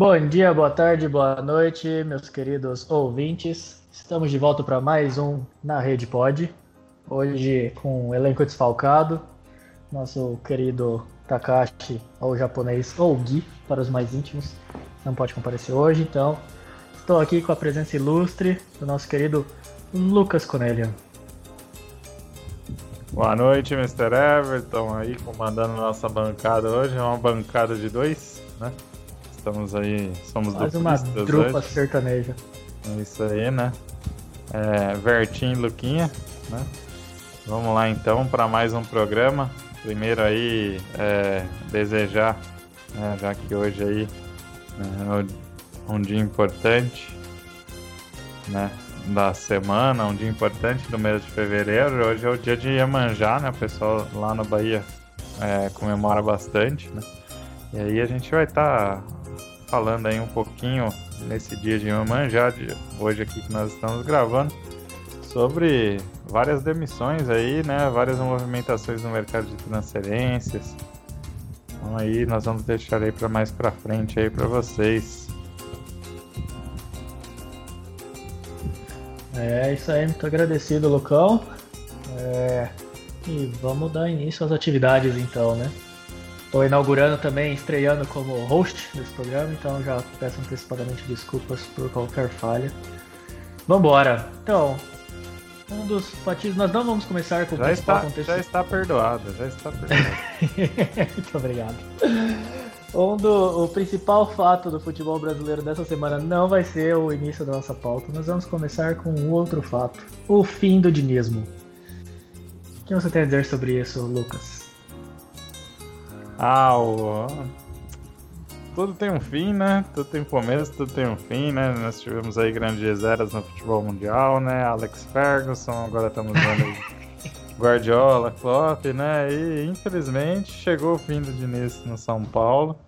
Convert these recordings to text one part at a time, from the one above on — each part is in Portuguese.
Bom dia, boa tarde, boa noite, meus queridos ouvintes. Estamos de volta para mais um Na Rede Pod. Hoje com um elenco desfalcado. Nosso querido Takashi, ou japonês, ou Gui, para os mais íntimos, não pode comparecer hoje, então estou aqui com a presença ilustre do nosso querido Lucas Conelian. Boa noite, Mr. Everton, aí comandando nossa bancada hoje. É uma bancada de dois, né? Estamos aí, somos Mais uma trupa sertaneja. É isso aí, né? É, Vertim e Luquinha, né? Vamos lá então para mais um programa. Primeiro aí, é, desejar, né, já que hoje aí é um dia importante, né? Da semana, um dia importante do mês de fevereiro. Hoje é o dia de Iemanjá, né? O pessoal lá na Bahia é, comemora bastante, né? E aí a gente vai estar tá falando aí um pouquinho nesse dia de Iemanjá, de hoje aqui que nós estamos gravando, sobre várias demissões aí, né? Várias movimentações no mercado de transferências. Então aí nós vamos deixar aí para mais para frente aí para vocês. É isso aí, muito agradecido, Lucão. É... E vamos dar início às atividades então, né? Estou inaugurando também, estreando como host desse programa, então já peço antecipadamente desculpas por qualquer falha. Vambora! Então, um dos fatos, nós não vamos começar com já o principal está, contexto. Já está perdoado, já está perdoado. Muito obrigado. Um do, o principal fato do futebol brasileiro dessa semana não vai ser o início da nossa pauta. Nós vamos começar com um outro fato: o fim do dinismo. O que você tem a dizer sobre isso, Lucas? Ah, o... tudo tem um fim, né? Tudo tem começo, tudo tem um fim, né? Nós tivemos aí grandes eras no futebol mundial, né? Alex Ferguson, agora estamos vendo aí Guardiola, Klopp, né? E infelizmente chegou o fim do Diniz no São Paulo.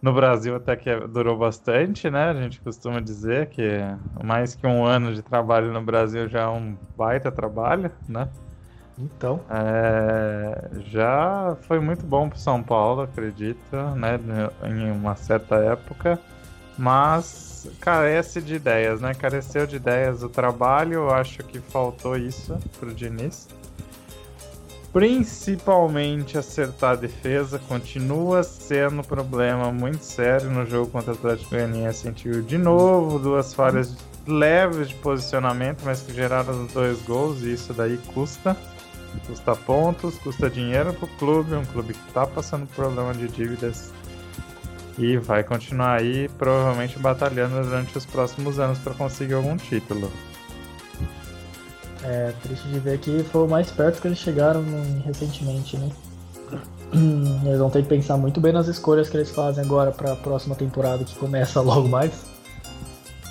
No Brasil até que durou bastante, né? A gente costuma dizer que mais que um ano de trabalho no Brasil já é um baita trabalho, né? Então. É, já foi muito bom para São Paulo, acredito, né? Em uma certa época. Mas carece de ideias, né? Careceu de ideias o trabalho. Eu acho que faltou isso pro Diniz. Principalmente acertar a defesa continua sendo um problema muito sério no jogo contra o Atlético Goianiense. Sentiu de novo duas falhas leves de posicionamento, mas que geraram dois gols e isso daí custa. Custa pontos, custa dinheiro pro clube, um clube que tá passando problema de dívidas e vai continuar aí, provavelmente batalhando durante os próximos anos para conseguir algum título. É triste de ver que foi o mais perto que eles chegaram recentemente, né? Eles vão ter que pensar muito bem nas escolhas que eles fazem agora para a próxima temporada que começa logo mais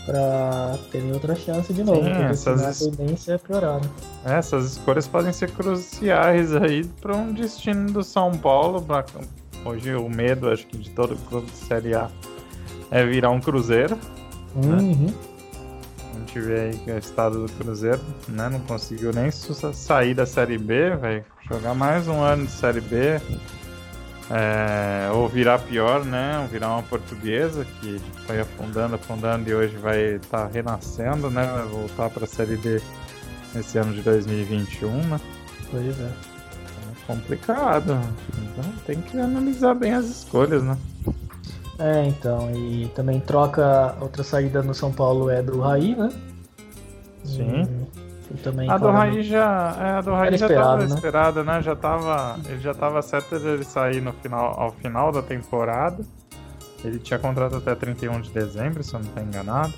para terem outra chance de novo. Sim, essas... a tendência é piorar. Né? Essas escolhas podem ser cruciais aí para um destino do São Paulo. Pra... Hoje o medo, acho que de todo clube de Série A é virar um Cruzeiro. Né? Uhum. Né? A gente vê aí que o estado do Cruzeiro né, não conseguiu nem sair da Série B, vai jogar mais um ano de Série B. É, ou virar pior, né? Ou virar uma portuguesa que foi afundando, afundando e hoje vai estar tá renascendo, né? Vai voltar para a Série B nesse ano de 2021, né? Pois é. É complicado. Então tem que analisar bem as escolhas, né? É, então. E também troca. Outra saída no São Paulo é do Raí, né? Sim. E também a do Raí já, é, a do Raí já estava né? esperada, né? Já tava, ele já estava certo de ele sair no final, ao final da temporada. Ele tinha contrato até 31 de dezembro, se eu não estou enganado.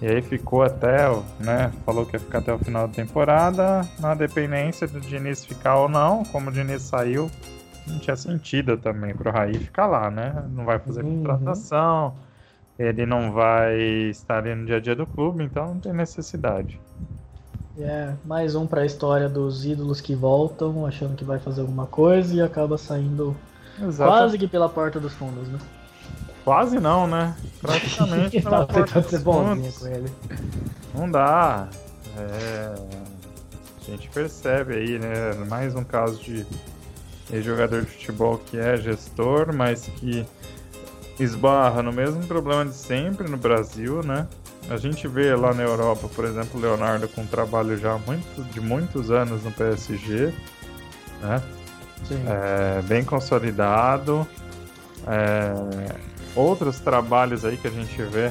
E aí ficou até, né? Falou que ia ficar até o final da temporada, na dependência do Diniz ficar ou não. Como o Diniz saiu, não tinha sentido também pro Raí ficar lá, né? Não vai fazer uhum. contratação, ele não vai estar ali no dia a dia do clube, então não tem necessidade. É, mais um para a história dos ídolos que voltam achando que vai fazer alguma coisa e acaba saindo Exato. quase que pela porta dos fundos, né? Quase não, né? Praticamente pela porta dos fundos. Com ele. Não dá. É... A gente percebe aí, né? Mais um caso de jogador de futebol que é gestor, mas que esbarra no mesmo problema de sempre no Brasil, né? A gente vê lá na Europa, por exemplo, o Leonardo com um trabalho já muito, de muitos anos no PSG, né? É, bem consolidado. É, outros trabalhos aí que a gente vê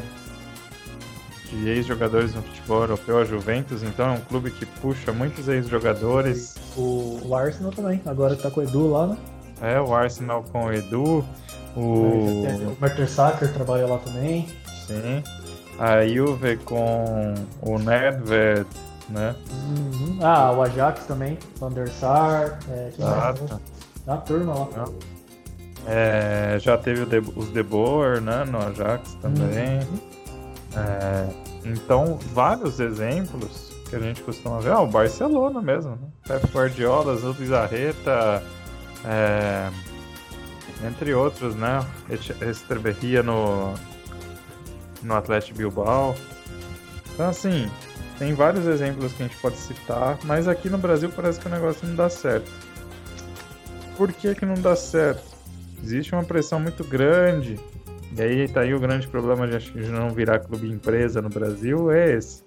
de ex-jogadores no futebol europeu, a Juventus, então é um clube que puxa muitos ex-jogadores. O, o, Arsenal também, agora tá com o Edu lá, né? É, o Arsenal com o Edu. O, o Mertesacker trabalha lá também. Sim. A Juve com o Nedved, né? Uhum. Ah, o Ajax também, Van der Sar, é, Exato. a turma lá. É, já teve De, os De Boer, né, no Ajax também. Uhum. É, então, vários exemplos que a gente costuma ver. Ah, o Barcelona mesmo, né? Pep Guardiola, Zul Bizarreta, é, entre outros, né? Esterberria no, no Atlético Bilbao. Então, assim, tem vários exemplos que a gente pode citar, mas aqui no Brasil parece que o negócio não dá certo. Por que, que não dá certo? Existe uma pressão muito grande. E aí tá aí o grande problema de não virar clube empresa no Brasil, é esse.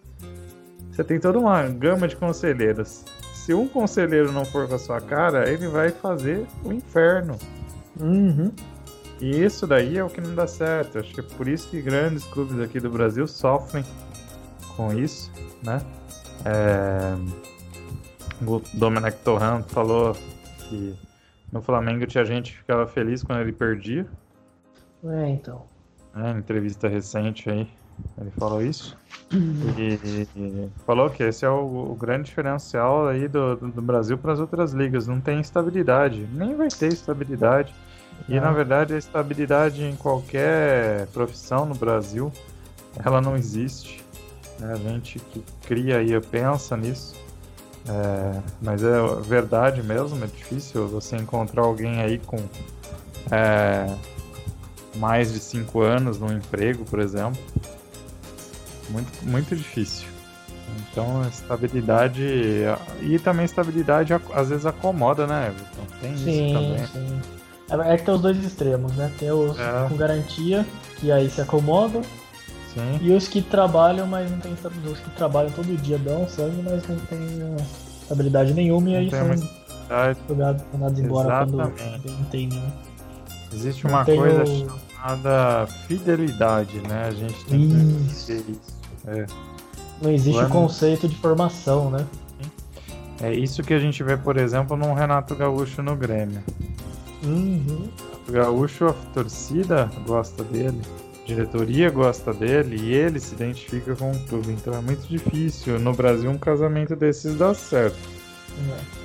Você tem toda uma gama de conselheiros. Se um conselheiro não for com a sua cara, ele vai fazer o inferno. Uhum. E isso daí é o que não dá certo. Acho que é por isso que grandes clubes aqui do Brasil sofrem com isso, né? É... O Domenech Torrent falou que no Flamengo tinha gente que ficava feliz quando ele perdia. É, então. É, entrevista recente aí, ele falou isso. E, e falou que esse é o, o, grande diferencial aí do, do, do Brasil para as outras ligas. Não tem estabilidade, nem vai ter estabilidade. E na verdade a estabilidade em qualquer profissão no Brasil, ela não existe. Né? A gente que cria e pensa nisso. É, mas é verdade mesmo, é difícil você encontrar alguém aí com é, mais de cinco anos no emprego, por exemplo. Muito, muito difícil. Então, estabilidade. E também estabilidade às vezes acomoda, né, Everton? Tem sim, isso também. Sim. É, é que tem os dois extremos, né? Tem os é. com garantia, que aí se acomodam. Sim. E os que trabalham, mas não tem Os que trabalham todo dia dão sangue, mas não tem uh, estabilidade nenhuma não e aí são jogados, mandados embora Exatamente. quando não tem. Existe uma coisa chamada fidelidade, né? A gente tem isso. que isso. É. Não existe o conceito de formação, né? É isso que a gente vê, por exemplo, no Renato Gaúcho no Grêmio. Uhum. O Gaúcho, a torcida gosta dele, a diretoria gosta dele e ele se identifica com o clube. Então é muito difícil no Brasil um casamento desses dar certo. É.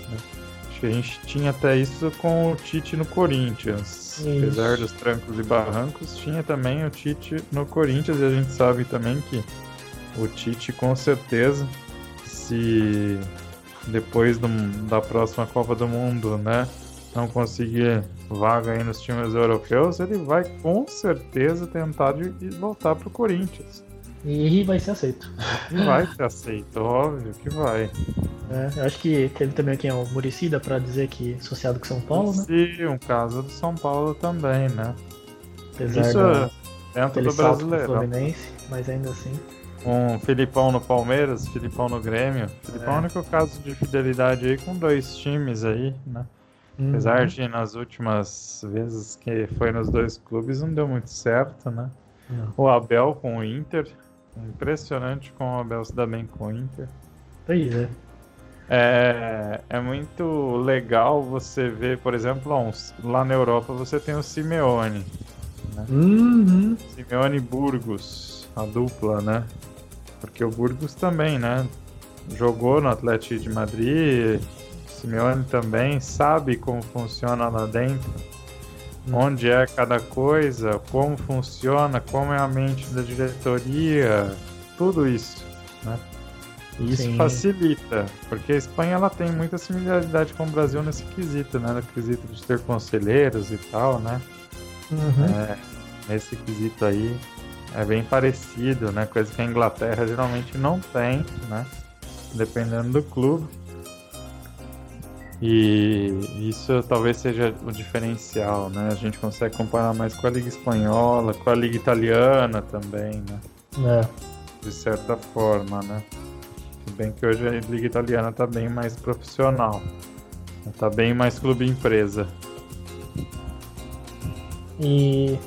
Acho que a gente tinha até isso com o Tite no Corinthians. Isso. Apesar dos trancos e barrancos, tinha também o Tite no Corinthians e a gente sabe também que o Tite com certeza se depois do, da próxima Copa do Mundo, né? Não conseguir vaga aí nos times europeus, ele vai com certeza tentar de, voltar pro Corinthians. E vai ser aceito. E vai ser aceito, óbvio que vai. É, eu acho que teve também aqui o Muricida para dizer que associado com São Paulo, né? Sim, um caso do São Paulo também, né? Apesar Isso da, dentro do brasileiro. Fluminense, mas ainda assim. Um Filipão no Palmeiras, Filipão no Grêmio. Filipão é o único caso de fidelidade aí com dois times aí, né? Uhum. Apesar de nas últimas vezes que foi nos dois clubes não deu muito certo, né? O Abel com o Inter. Impressionante como o Abel se dá bem com o Inter. Pois é. É, é muito legal você ver, por exemplo, lá na Europa você tem o Simeone. Né? Uhum. Simeone Burgos, a dupla, né? Porque o Burgos também, né? Jogou no Atlético de Madrid, Simeone também sabe como funciona lá dentro, hum. onde é cada coisa, como funciona, como é a mente da diretoria, tudo isso, né? E isso Sim. facilita, porque a Espanha ela tem muita similaridade com o Brasil nesse quesito, né? No quesito de ter conselheiros e tal, né? Uhum. É, nesse quesito aí é bem parecido, né? Coisa que a Inglaterra geralmente não tem, né? Dependendo do clube. E isso talvez seja o diferencial, né? A gente consegue comparar mais com a Liga Espanhola, com a Liga Italiana também, né? É. De certa forma, né? Se bem que hoje a Liga Italiana tá bem mais profissional. Tá bem mais clube empresa. E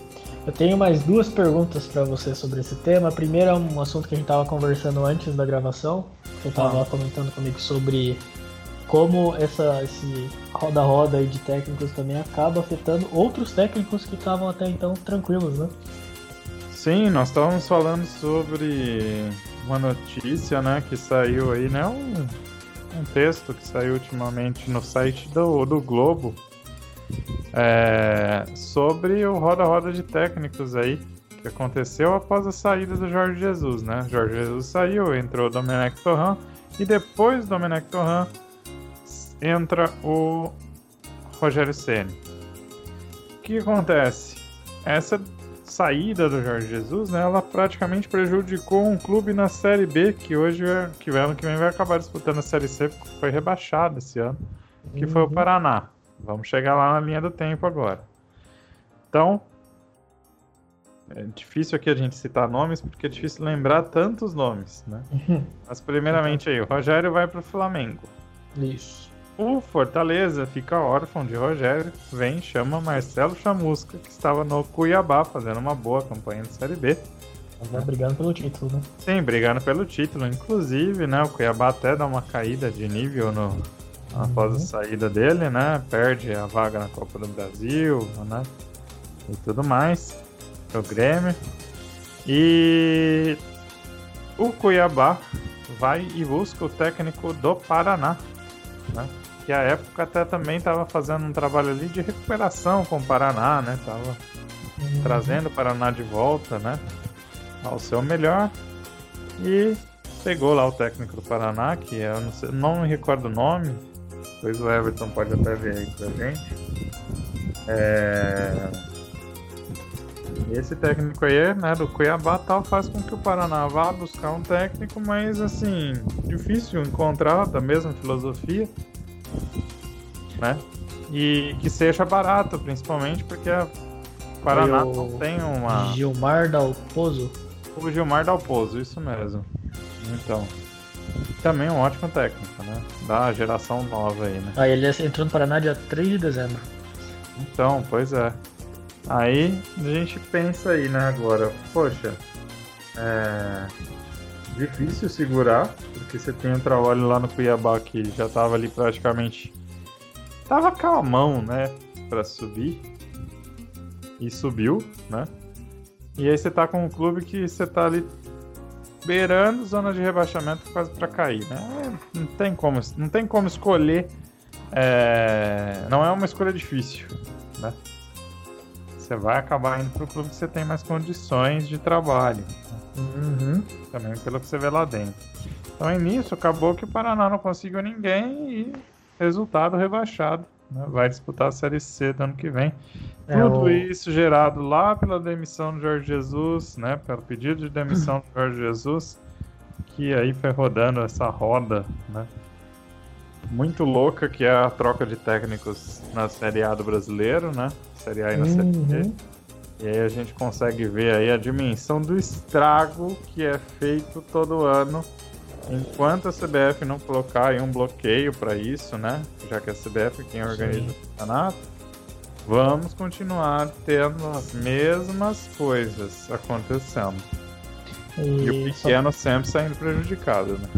eu tenho mais duas perguntas para você sobre esse tema. A primeira é um assunto que a gente estava conversando antes da gravação. Você estava ah. comentando comigo sobre como essa, esse roda-roda de técnicos também acaba afetando outros técnicos que estavam até então tranquilos, né? Sim, nós estávamos falando sobre uma notícia, né, que saiu aí, né, um, um texto que saiu ultimamente no site do, do Globo é, sobre o roda-roda de técnicos aí que aconteceu após a saída do Jorge Jesus, né? Jorge Jesus saiu, entrou o Domenech Torran e depois do Domenech Torran entra o Rogério Ceni. O que acontece? Essa saída do Jorge Jesus, né, ela praticamente prejudicou um clube na Série B que hoje, é, que ano que vem vai acabar disputando a Série C, porque foi rebaixado esse ano, que uhum. foi o uhum. Paraná. Vamos chegar lá na linha do tempo agora. Então, é difícil aqui a gente citar nomes, porque é difícil lembrar tantos nomes, né? Mas primeiramente aí, o Rogério vai para o Flamengo. Isso. O Fortaleza fica órfão de Rogério, vem chama Marcelo Chamusca, que estava no Cuiabá fazendo uma boa campanha de Série B. Vai brigando pelo título, né? Sim, brigando pelo título. Inclusive, né, o Cuiabá até dá uma caída de nível no, após uhum. a saída dele, né? Perde a vaga na Copa do Brasil, né? E tudo mais. O Grêmio. E o Cuiabá vai e busca o técnico do Paraná, né? Que a época até também estava fazendo um trabalho ali de recuperação com o Paraná, né? Tava uhum. trazendo o Paraná de volta, né? Ao seu melhor. E pegou lá o técnico do Paraná, que eu não, sei, não me recordo o nome, depois o Everton pode até ver aí pra gente. É... Esse técnico aí, né, do Cuiabá tal, faz com que o Paraná vá buscar um técnico, mas assim, difícil encontrar da mesma filosofia né? E que seja barato, principalmente porque Paraná o... não tem uma. Gilmar Dalpozo? O Gilmar Dalpozo, isso mesmo. Então. Também um ótimo técnico, né? Da geração nova aí, né? Aí ele entrou no Paraná dia 3 de dezembro. Então, pois é. Aí a gente pensa aí, né, agora, poxa, é difícil segurar, porque você tem um trabalho lá no Cuiabá que já tava ali praticamente tava calmão, né, para subir. E subiu, né? E aí você tá com um clube que você tá ali beirando zona de rebaixamento quase para cair, né? Não tem como, não tem como escolher. É... Não é uma escolha difícil, né? Você vai acabar indo pro clube que você tem mais condições de trabalho. Uhum. Também pelo que você vê lá dentro. Então, nisso, acabou que o Paraná não conseguiu ninguém e resultado rebaixado. Né? Vai disputar a Série C do ano que vem. É Tudo o... isso gerado lá pela demissão do Jorge Jesus, né? Pelo pedido de demissão do Jorge Jesus, que aí foi rodando essa roda, né? Muito louca que é a troca de técnicos na Série A do brasileiro, né? Série A e na uhum. Série B. E aí a gente consegue ver aí a dimensão do estrago que é feito todo ano enquanto a CBF não colocar aí um bloqueio para isso, né? Já que a CBF é quem organiza Sim. o campeonato, vamos continuar tendo as mesmas coisas acontecendo. E, e o pequeno só... sempre saindo prejudicado, né?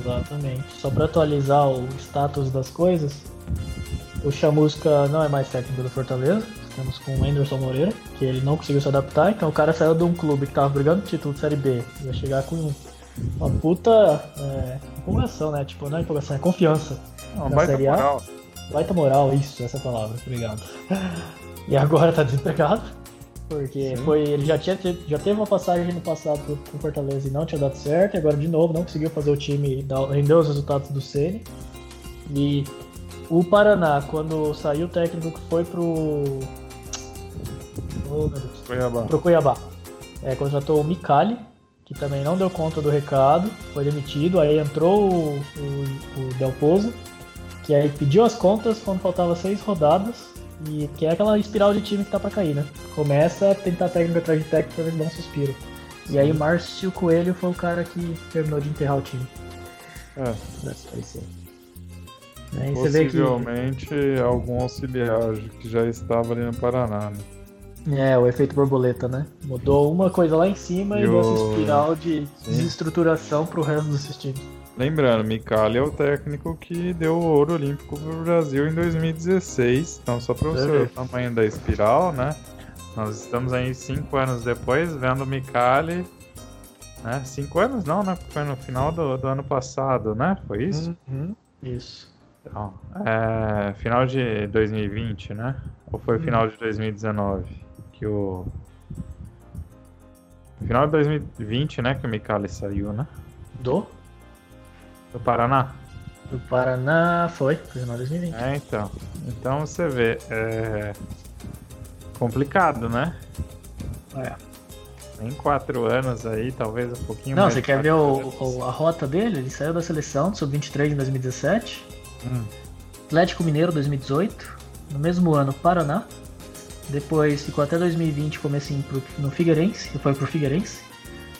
Exatamente. Só para atualizar o status das coisas, o Chamusca não é mais técnico do Fortaleza. Estamos com o Anderson Moreira, que ele não conseguiu se adaptar, então o cara saiu de um clube que tava brigando título de Série B, ia chegar com uma puta é, empolgação, né? Tipo, não é empolgação, é confiança. Não, na baita série A. moral. Baita moral, isso, essa palavra, obrigado. E agora tá desempregado, porque foi, ele já, tinha, já teve uma passagem no passado pro, pro Fortaleza e não tinha dado certo, e agora de novo não conseguiu fazer o time render os resultados do Ceni. E o Paraná, quando saiu o técnico que foi pro. Oh. Cuiabá. Pro Cuiabá. É, contratou o Micali, que também não deu conta do recado, foi demitido. Aí entrou o, o, o Del Pozo, que que aí pediu as contas quando faltava seis rodadas e que é aquela espiral de time que tá pra cair, né? Começa a tentar técnica atrás de técnica pra ver se dá um suspiro. E aí o Márcio Coelho foi o cara que terminou de enterrar o time. É. Aí vê que. Possivelmente algum auxiliar que já estava ali no Paraná, né? É, o efeito borboleta, né? Mudou uma coisa lá em cima e, E deu essa o- espiral de Sim. desestruturação pro resto dos times. Lembrando, Micali é o técnico que deu o ouro olímpico pro Brasil em 2016. Então, só para você ver o tamanho da espiral, né? Nós estamos aí cinco anos depois vendo o Micali. Né? Cinco anos não, né? Foi no final do, do ano passado, né? Foi isso? Uhum. Isso. Então, é, final de 2020, né? Ou foi Hum. final de 2019? Que o. Final de 2020, né? Que o Micali saiu, né? Do? Do Paraná. Do Paraná foi, foi final de 2020. É, então. Então você vê, é complicado, né? É. Em quatro anos aí, talvez um pouquinho Não, mais. você de quer ver o- o- a rota dele? Ele saiu da seleção do Sub-23 em 2017, Hum, Atlético Mineiro 2018, no mesmo ano Paraná, depois ficou até 2020 comecinho pro, no Figueirense, e foi pro Figueirense,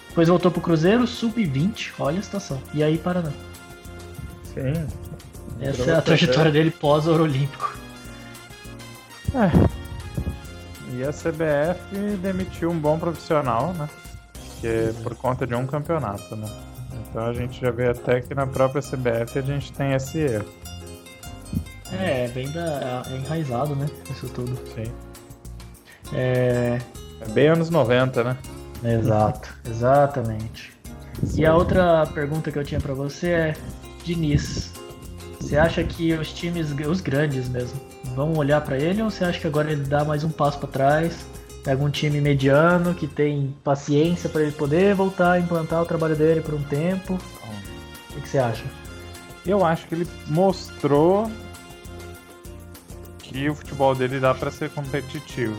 depois voltou pro Cruzeiro, Sub-20, olha a situação, e aí Paraná. Sim. Essa é a trajetória dele pós-Ouro Olímpico. E a CBF demitiu um bom profissional, né? Que é por conta de um campeonato, né? Então a gente já vê até que na própria CBF a gente tem esse erro. É, bem da, é enraizado, né, isso tudo. Sim. É, É bem anos 90, né? Exato, exatamente. E a outra pergunta que eu tinha pra você é, Diniz, você acha que os times, os grandes mesmo, vão olhar pra ele ou você acha que agora ele dá mais um passo pra trás, pega um time mediano que tem paciência pra ele poder voltar a implantar o trabalho dele por um tempo? O que, você acha? Eu acho que ele mostrou que o futebol dele dá pra ser competitivo.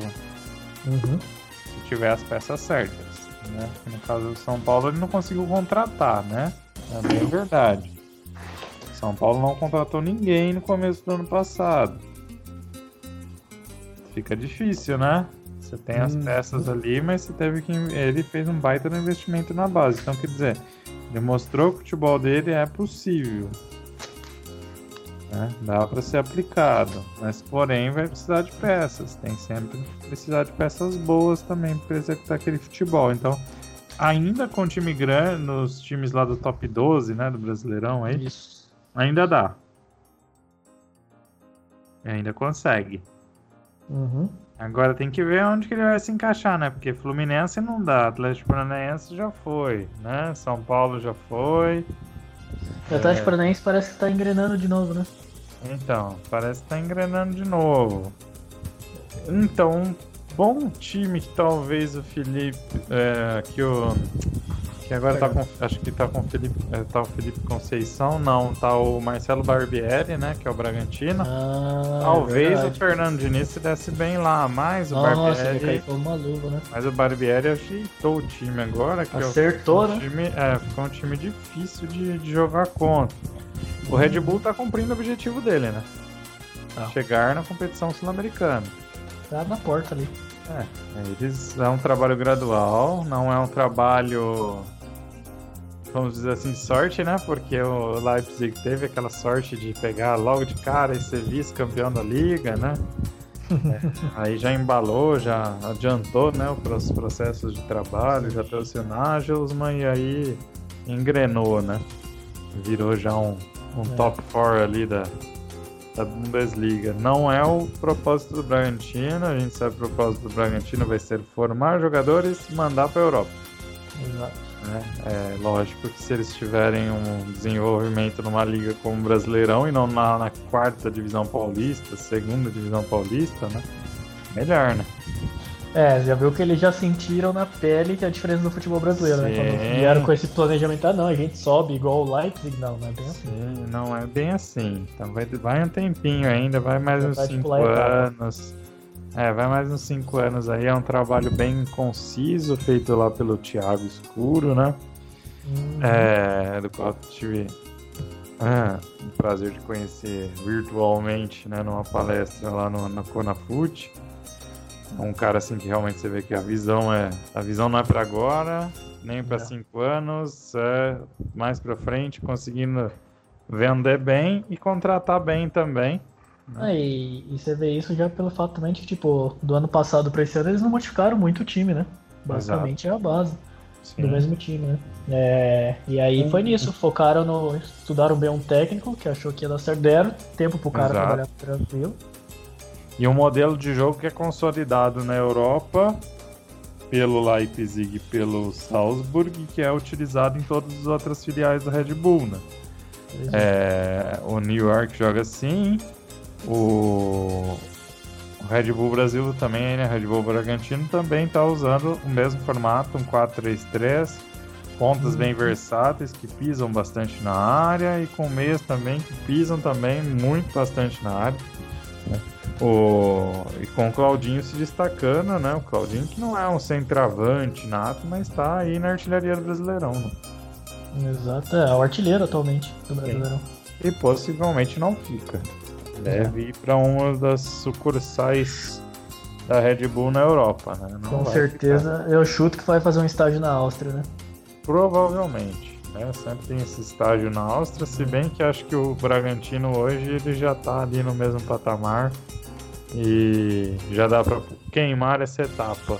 Uhum. se tiver as peças certas. Né? No caso do São Paulo, ele não conseguiu contratar, né? É bem verdade. São Paulo não contratou ninguém no começo do ano passado. Fica difícil, né? Você tem as Hum. peças ali, mas você teve que. Ele fez um baita no investimento na base. Então, quer dizer, ele mostrou que o futebol dele é possível. né? Dá para ser aplicado, mas porém vai precisar de peças. Tem sempre que precisar de peças boas também para executar aquele futebol. Então, ainda com time grande, nos times lá do top 12, né, do Brasileirão aí, Isso. Ainda dá. Ainda consegue. Uhum. Agora tem que ver onde que ele vai se encaixar, né? Porque Fluminense não dá, Atlético Paranaense já foi, né? São Paulo já foi. O Atlético Paranaense parece que tá engrenando de novo, né? Então, parece que tá engrenando de novo. Então, um bom time que talvez o Felipe. É, que o. Que agora tá com. Acho que tá com o Felipe. é, tá o Felipe Conceição, não. Tá o Marcelo Barbieri, né? Que é o Bragantino. Ah, talvez verdade. o Fernando Diniz se desse bem lá, mas o Nossa, Barbieri. caiu uma luva, né? Mas o Barbieri ajeitou o time agora. Que Acertou, é um né? time, é, ficou um time difícil de, de jogar contra. O Red Bull tá cumprindo o objetivo dele, né? Tá. Chegar na competição sul-americana. Tá na porta ali. É, eles é um trabalho gradual, não é um trabalho, vamos dizer assim, sorte, né? Porque o Leipzig teve aquela sorte de pegar logo de cara e ser vice-campeão da liga, né? É, aí já embalou, já adiantou, né, os processos de trabalho, já trouxe o Nagelsmann e aí engrenou, né? Virou já um, um É. top 4 ali da, da Bundesliga. Não é o propósito do Bragantino, a gente sabe que o propósito do Bragantino vai ser formar jogadores e mandar para a Europa. Exato. né? É lógico que se eles tiverem um desenvolvimento numa liga como o Brasileirão e não na, na quarta divisão paulista, segunda divisão paulista, né? Melhor, né? É, já viu que eles já sentiram na pele que é a diferença do futebol brasileiro, né? Sim. Quando vieram com esse planejamento, ah, não, a gente sobe igual o Leipzig, não, não é bem assim. Sim, não é bem assim. Então vai, vai um tempinho ainda, vai mais Já uns vai, tipo, 5 lá em casa. anos. É, vai mais uns 5 anos aí. É um trabalho bem conciso, feito lá pelo Thiago Escuro, né? Hum, É, do qual eu tive É, um prazer de conhecer virtualmente, né, numa palestra lá no, na Conafute. Um cara assim que realmente você vê que a visão é, a visão não é para agora, nem para cinco anos, é mais para frente, conseguindo vender bem e contratar bem também. Né? É, e, e, você vê isso já pelo fato também de que, tipo, do ano passado para esse ano eles não modificaram muito o time, né? Basicamente Exato. é a base Sim. do mesmo time, né? É, e aí foi nisso, focaram no. Estudaram bem um técnico que achou que ia dar certo, deram tempo pro cara Exato. trabalhar tranquilo. E um modelo de jogo que é consolidado na Europa pelo Leipzig e pelo Salzburg, que é utilizado em todas as outras filiais da Red Bull, né? É, o New York joga assim, o, o Red Bull Brasil também, né? Red Bull Bragantino também está usando o mesmo formato, um 4-3-3, pontas bem uhum. versáteis que pisam bastante na área e com meias também que pisam também muito bastante na área. Né? O, e com o Claudinho se destacando, né? O Claudinho que não é um centroavante nato, mas está aí na artilharia do Brasileirão. Né? Exato, é o artilheiro atualmente do Brasileirão. E possivelmente não fica. Deve ir para uma das sucursais da Red Bull na Europa, né? Não Com certeza, ficar. eu chuto que vai fazer um estágio na Áustria, né? Provavelmente, né? Sempre tem esse estágio na Áustria, se bem que acho que o Bragantino hoje ele já tá ali no mesmo patamar e já dá para queimar essa etapa.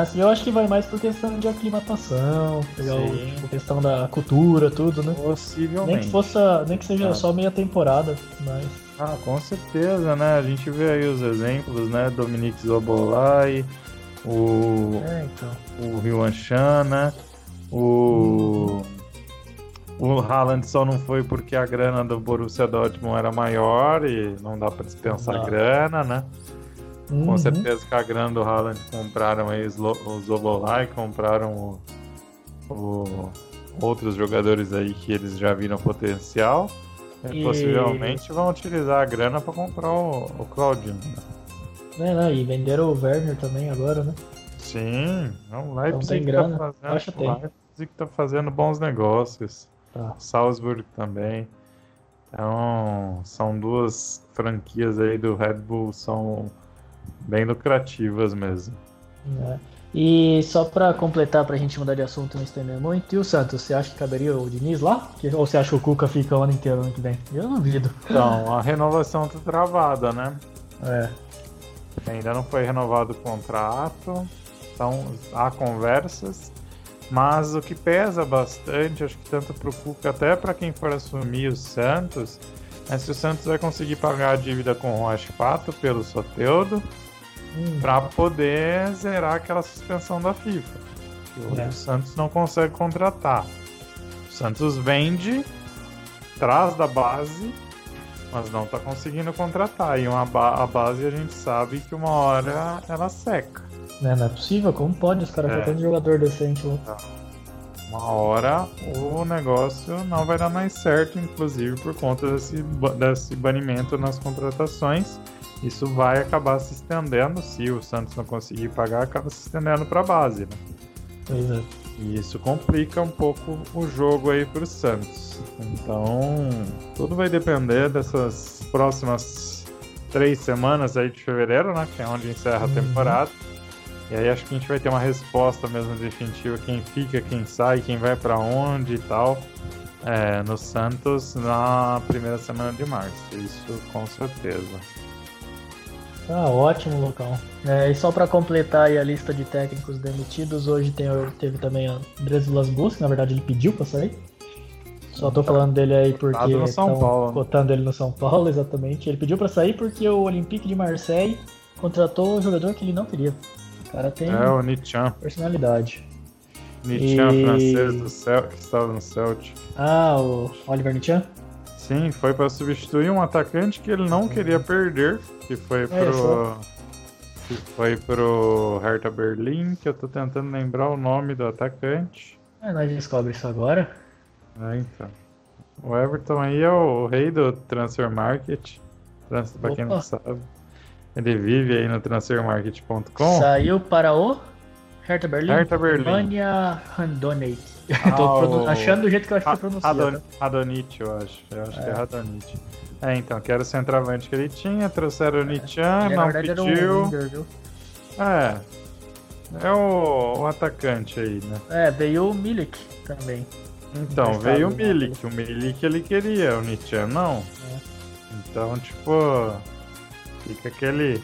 Assim, eu acho que vai mais por questão de aclimatação, pegar o, tipo, questão da cultura, tudo, né? Possivelmente. Nem que, fosse, nem que seja ah. só meia temporada, mas. Ah, com certeza, né? A gente vê aí os exemplos, né? Dominique Zobolai, o. É, então. O Rio Chan, né? O. Hum. O Haaland só não foi porque a grana do Borussia Dortmund era maior e não dá para dispensar grana, né? Uhum. Com certeza que a grana do Haaland compraram aí o Zobolai, compraram o, o, outros jogadores aí que eles já viram potencial. E, e... possivelmente vão utilizar a grana para comprar o, o Claudinho. Né? É, né? E venderam o Werner também agora, né? Sim, o Leipzig então tem grana. Tá fazendo, o Leipzig tá fazendo bons negócios. Tá. Salzburg também. Então, são duas franquias aí do Red Bull, são bem lucrativas mesmo. É. E só para completar, para a gente mudar de assunto não estender muito, e o Santos, você acha que caberia o Diniz lá? Ou você acha que o Cuca fica o ano inteiro ano que vem? Eu duvido. Então, a renovação tá travada, né? É. Ainda não foi renovado o contrato, então há conversas. Mas o que pesa bastante, acho que tanto para o Cuca até para quem for assumir o Santos, é se o Santos vai conseguir pagar a dívida com o Rocha Pato pelo Soteudo hum. para poder zerar aquela suspensão da FIFA. Que é. o Santos não consegue contratar. O Santos vende, traz da base, mas não está conseguindo contratar. E uma ba a base a gente sabe que uma hora ela seca. Não, é, não é possível? Como pode? Os caras é. já têm jogador decente lá. Uma hora o negócio não vai dar mais certo, inclusive por conta desse, desse banimento nas contratações isso vai acabar se estendendo, se o Santos não conseguir pagar, acaba se estendendo para a base, né? Pois é. E isso complica um pouco o jogo aí para o Santos. Então, tudo vai depender dessas próximas três semanas aí de fevereiro, né? Que é onde encerra a uhum. E aí acho que a gente vai ter uma resposta mesmo definitiva, quem fica, quem sai, quem vai para onde e tal. É, no Santos na primeira semana de março, isso com certeza. Ah, ótimo local. É, e só para completar a lista de técnicos demitidos, hoje tem, teve também Breslas Bus, que na verdade ele pediu para sair. Só tô falando dele aí porque estão cotando ele no São Paulo, exatamente. Ele pediu para sair porque o Olympique de Marseille contratou um jogador que ele não queria. O cara tem é, o Nichan. personalidade. Nichan, e... francês do Cel que estava no Celtic. Ah, o Oliver Nichan? Sim, foi para substituir um atacante que ele não queria perder, que foi é, pro que foi pro Hertha Berlim, que eu tô tentando lembrar o nome do atacante. É, nós descobre isso agora. É, então. O Everton aí é o rei do transfer market. Pra quem não sabe. Ele vive aí no transfermarket.com. Saiu para o Hertha Berlim? Hertha Berlim. Alemanha Randonate. Ah, Tô achando do jeito que eu acho que pronuncia. Radon- tá? Radonite, eu acho. Eu acho que é É. Radonite. É, então, que era o centroavante que ele tinha, trouxeram o Nichan, Ele, na não verdade um pediu. winger, viu? É. É o, o atacante aí, né? É, veio o Milik também. Então, Emprestado veio o do Milik. O Milik ele queria, o Nichan não. É. Então, tipo. Fica aquele.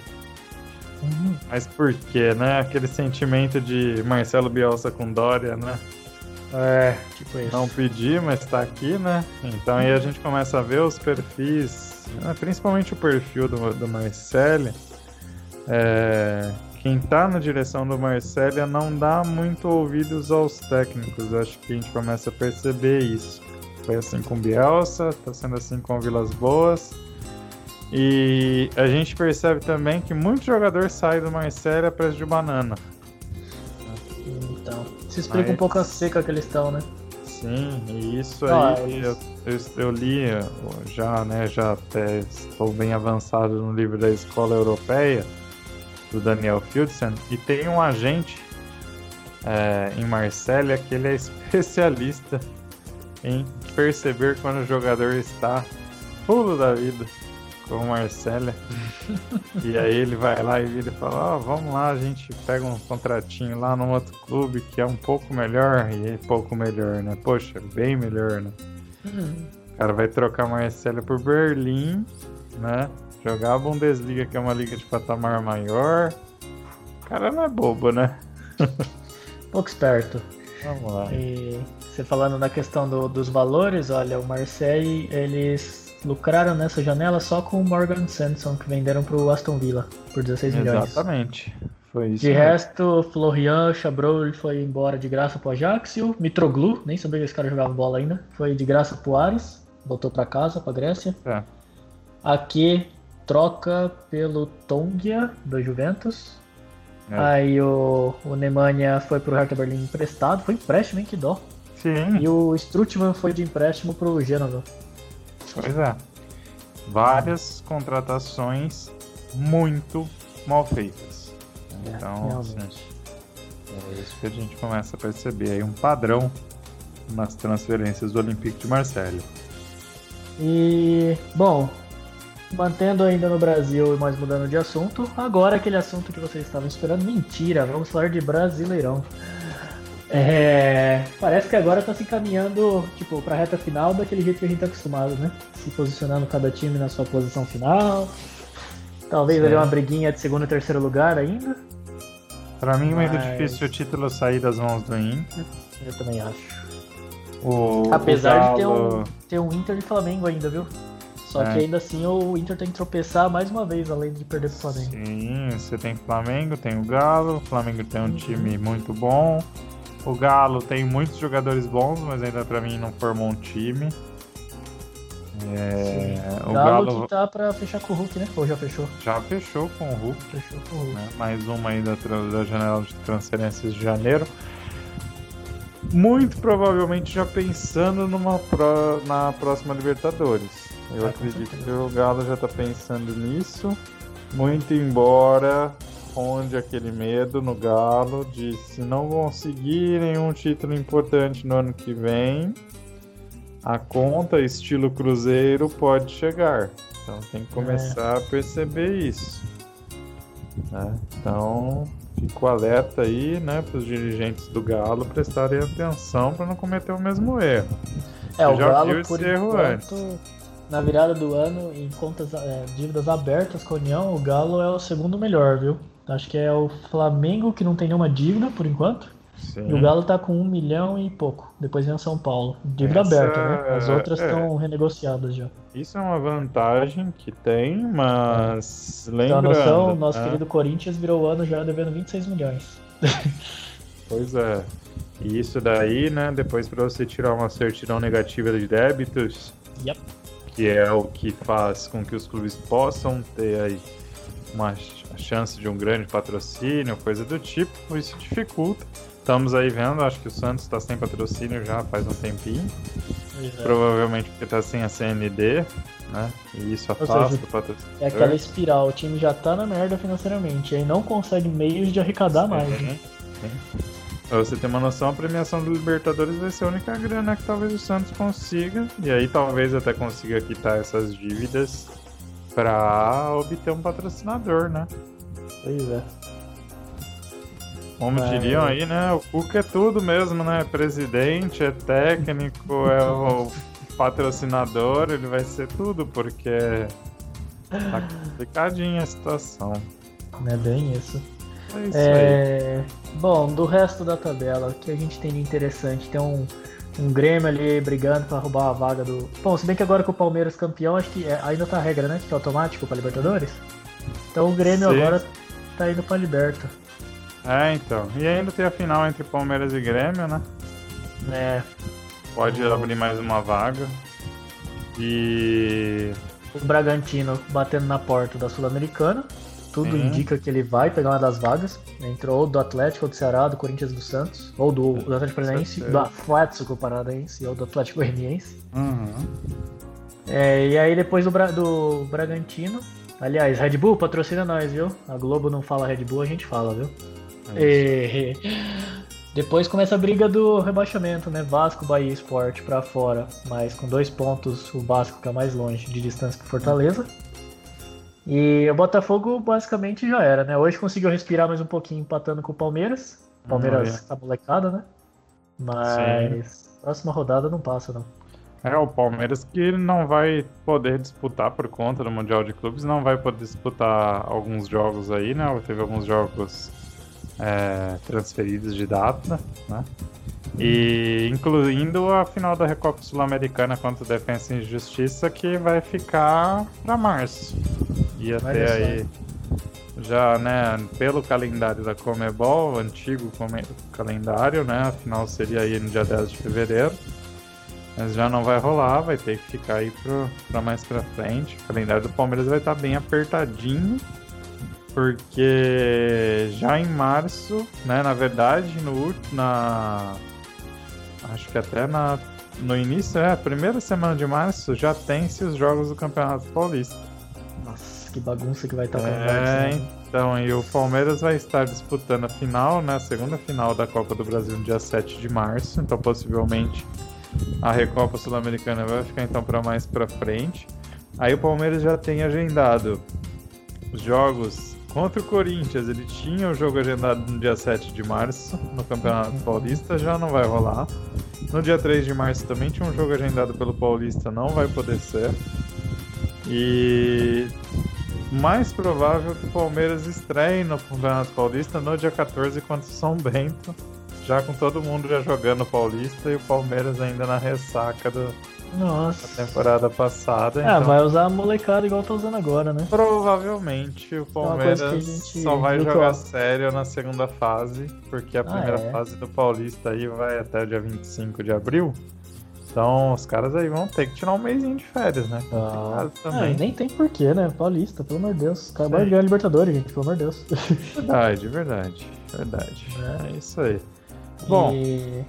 Mas por quê, né? Aquele sentimento de Marcelo Bielsa com Dória, né? É, tipo isso. Não pedi, mas tá aqui, né? Então aí a gente começa a ver os perfis, né, principalmente o perfil do, do Marcelo. É, quem tá na direção do Marcelo não dá muito ouvidos aos técnicos. Acho que a gente começa a perceber isso. Foi assim com o Bielsa, tá sendo assim com o Vilas Boas. E a gente percebe também que muito jogador sai do Marcelo a preço de banana. Então, se explica Mas- um pouco a seca que eles estão, né? Sim, e isso Ah, aí isso. Eu, eu, eu li já, né? Já até estou bem avançado no livro da Escola Europeia do Daniel Fieldsen e tem um agente eh, em Marsella que ele é especialista em perceber quando o jogador está pulo da vida com o Marcelo. e aí ele vai lá e vira e fala, ó, vamos lá, a gente pega um contratinho lá num outro clube que é um pouco melhor, e é pouco melhor, né? Poxa, bem melhor, né? O cara vai trocar Marcelo por Berlim, né? Jogar a Bundesliga, que é uma liga de patamar maior. O cara não é bobo, né? Pouco esperto. Vamos lá. E você falando na questão do- dos valores, olha, o Marseille, eles lucraram nessa janela só com o Morgan Sanson, que venderam pro Aston Villa por 16 milhões. Exatamente. Foi isso. De mesmo. resto, Florian Chabrol foi embora de graça pro Ajax. e o Mitroglou, nem sabia que esse cara jogava bola ainda, foi de graça pro Ares, voltou pra casa, pra Grécia. É. Aqui troca pelo Tongia do Juventus. É. Aí o, o Nemanja foi pro Hertha Berlim emprestado, foi empréstimo, hein? Que dó. Sim, E o Strutman foi de empréstimo pro Genoa. Pois é. Várias contratações muito mal feitas. Então, assim, é isso que a gente começa a perceber aí um padrão nas transferências do Olympique de Marseille. E, bom, mantendo ainda no Brasil, mas mudando de assunto, agora aquele assunto que vocês estavam esperando, mentira, vamos falar de Brasileirão. É, parece que agora tá se encaminhando, tipo, pra reta final daquele jeito que a gente tá acostumado, né? Se posicionando cada time na sua posição final. Talvez ali Sim. uma briguinha de segundo e terceiro lugar ainda. Pra mim, muito Mas- difícil o título sair das mãos do Inter. Eu também acho. O, Apesar o de ter Galo- um, ter um Inter e Flamengo ainda, viu? Só É. que ainda assim o Inter tem que tropeçar mais uma vez, além de perder pro Flamengo. Sim, você tem Flamengo, tem o Galo. O Flamengo tem um Uhum. time muito bom. O Galo tem muitos jogadores bons, mas ainda pra mim não formou um time. É, o Galo, Galo que tá pra fechar com o Hulk, né? Ou já fechou? já fechou com o Hulk. Fechou com o Hulk. né? Mais uma aí da, da janela de transferências de janeiro. Muito provavelmente já pensando numa pró- na próxima Libertadores. Eu Ah, acredito que o Galo já tá pensando nisso. Muito embora onde aquele medo no Galo de se não conseguir nenhum título importante no ano que vem, a conta estilo Cruzeiro pode chegar. Então tem que começar a perceber isso. né? Então fico alerta aí, né, para os dirigentes do Galo prestarem atenção para não cometer o mesmo erro. É, Você o já Galo, por erro enquanto, na virada do ano, em contas, é, dívidas abertas com a União, o Galo é o segundo melhor, viu? Acho que é o Flamengo que não tem nenhuma dívida por enquanto. Sim. E o Galo tá com um milhão e pouco. Depois vem o São Paulo. Dívida Essa- aberta, né? As outras é. estão renegociadas já. Isso é uma vantagem que tem, mas Então, a lembrando, noção, nosso né? querido Corinthians virou o ano já devendo 26 milhões. Pois é. E isso daí, né, depois para você tirar uma certidão negativa de débitos, Yep. que é o que faz com que os clubes possam ter aí uma ch- chance de um grande patrocínio, coisa do tipo, isso dificulta. Estamos aí vendo, acho que o Santos está sem patrocínio já faz um tempinho, provavelmente porque está sem a CND, né? E isso afasta o patrocínio. É aquela espiral, o time já tá na merda financeiramente, aí não consegue meios de arrecadar mais. né? sim. Pra você ter uma noção, a premiação do Libertadores vai ser a única grana que talvez o Santos consiga. E aí talvez até consiga quitar essas dívidas para obter um patrocinador, né? Pois é. Como diriam aí, né? O Cuca é tudo mesmo, né? Presidente, é técnico, é o patrocinador, ele vai ser tudo, porque tá complicadinha a situação. É bem isso. É isso É, Bom, do resto da tabela, o que a gente tem de interessante? Tem um, um Grêmio ali brigando pra roubar a vaga do. Bom, se bem que agora com o Palmeiras campeão, acho que é- ainda tá a regra, né? Que é automático pra Libertadores. Então o Grêmio Sim. agora tá indo pra Liberta. É, então. E ainda tem a final entre Palmeiras e Grêmio, né? É, Pode abrir mais uma vaga. E. o Bragantino batendo na porta da Sul-Americana. Tudo Uhum. indica que ele vai pegar uma das vagas. Entrou ou do Atlético, ou do Ceará, do Corinthians do Santos, ou do, do Atlético Paranaense, do Atlético Paranaense ou do Atlético Goianiense. Uhum. É, e aí depois do, Bra- do Bragantino. Aliás, Red Bull patrocina nós, viu? A Globo não fala Red Bull, a gente fala, viu? É depois começa a briga do rebaixamento, né? Vasco, Bahia e Sport pra fora. Mas com dois pontos, o Vasco fica mais longe de distância que Fortaleza. E o Botafogo basicamente já era, né? Hoje conseguiu respirar mais um pouquinho empatando com o Palmeiras. O Palmeiras Olha. tá molecada, né? Mas próxima rodada não passa, não. É, o Palmeiras que não vai poder disputar por conta do Mundial de Clubes, não vai poder disputar alguns jogos aí, né? Teve alguns jogos é, transferidos de data, né? E incluindo a final da Recopa Sul-Americana contra o Defensa e Justiça, que vai ficar para março. E até Olha só. aí, já, né, pelo calendário da Comebol, antigo come- calendário, né? A final seria aí no dia 10 de fevereiro. Mas já não vai rolar, vai ter que ficar aí pro, pra mais pra frente. O calendário do Palmeiras vai estar bem apertadinho. Porque já em março, né? Na verdade, no na. Acho que até na, no início, é, a primeira semana de março, já tem-se os jogos do Campeonato Paulista. Que bagunça que vai estar com É, né? então, e o Palmeiras vai estar disputando a final, né? A segunda final da Copa do Brasil no dia 7 de março, então possivelmente a Recopa Sul-Americana vai ficar então para mais para frente. Aí o Palmeiras já tem agendado os jogos contra o Corinthians, ele tinha o jogo agendado no dia 7 de março no Campeonato Paulista, já não vai rolar. No dia 3 de março também tinha um jogo agendado pelo Paulista, não vai poder ser. E mais provável que o Palmeiras estreie no Campeonato Paulista no dia 14 contra o São Bento, já com todo mundo já jogando Paulista e o Palmeiras ainda na ressaca da Nossa. temporada passada. Ah, então, vai usar a molecada igual tá usando agora, né? Provavelmente o coisa Palmeiras gente só vai jogar sério na segunda fase, porque a Ah, primeira é? fase do Paulista aí vai até o dia 25 de abril. Então os caras aí vão ter que tirar um mêsinho de férias, né? Ah, e nem tem porquê, né? Paulista, pelo amor de Deus. Acabaram de ganhar Libertadores, gente, pelo amor de Deus. Verdade, verdade, verdade. É isso aí. Bom, E...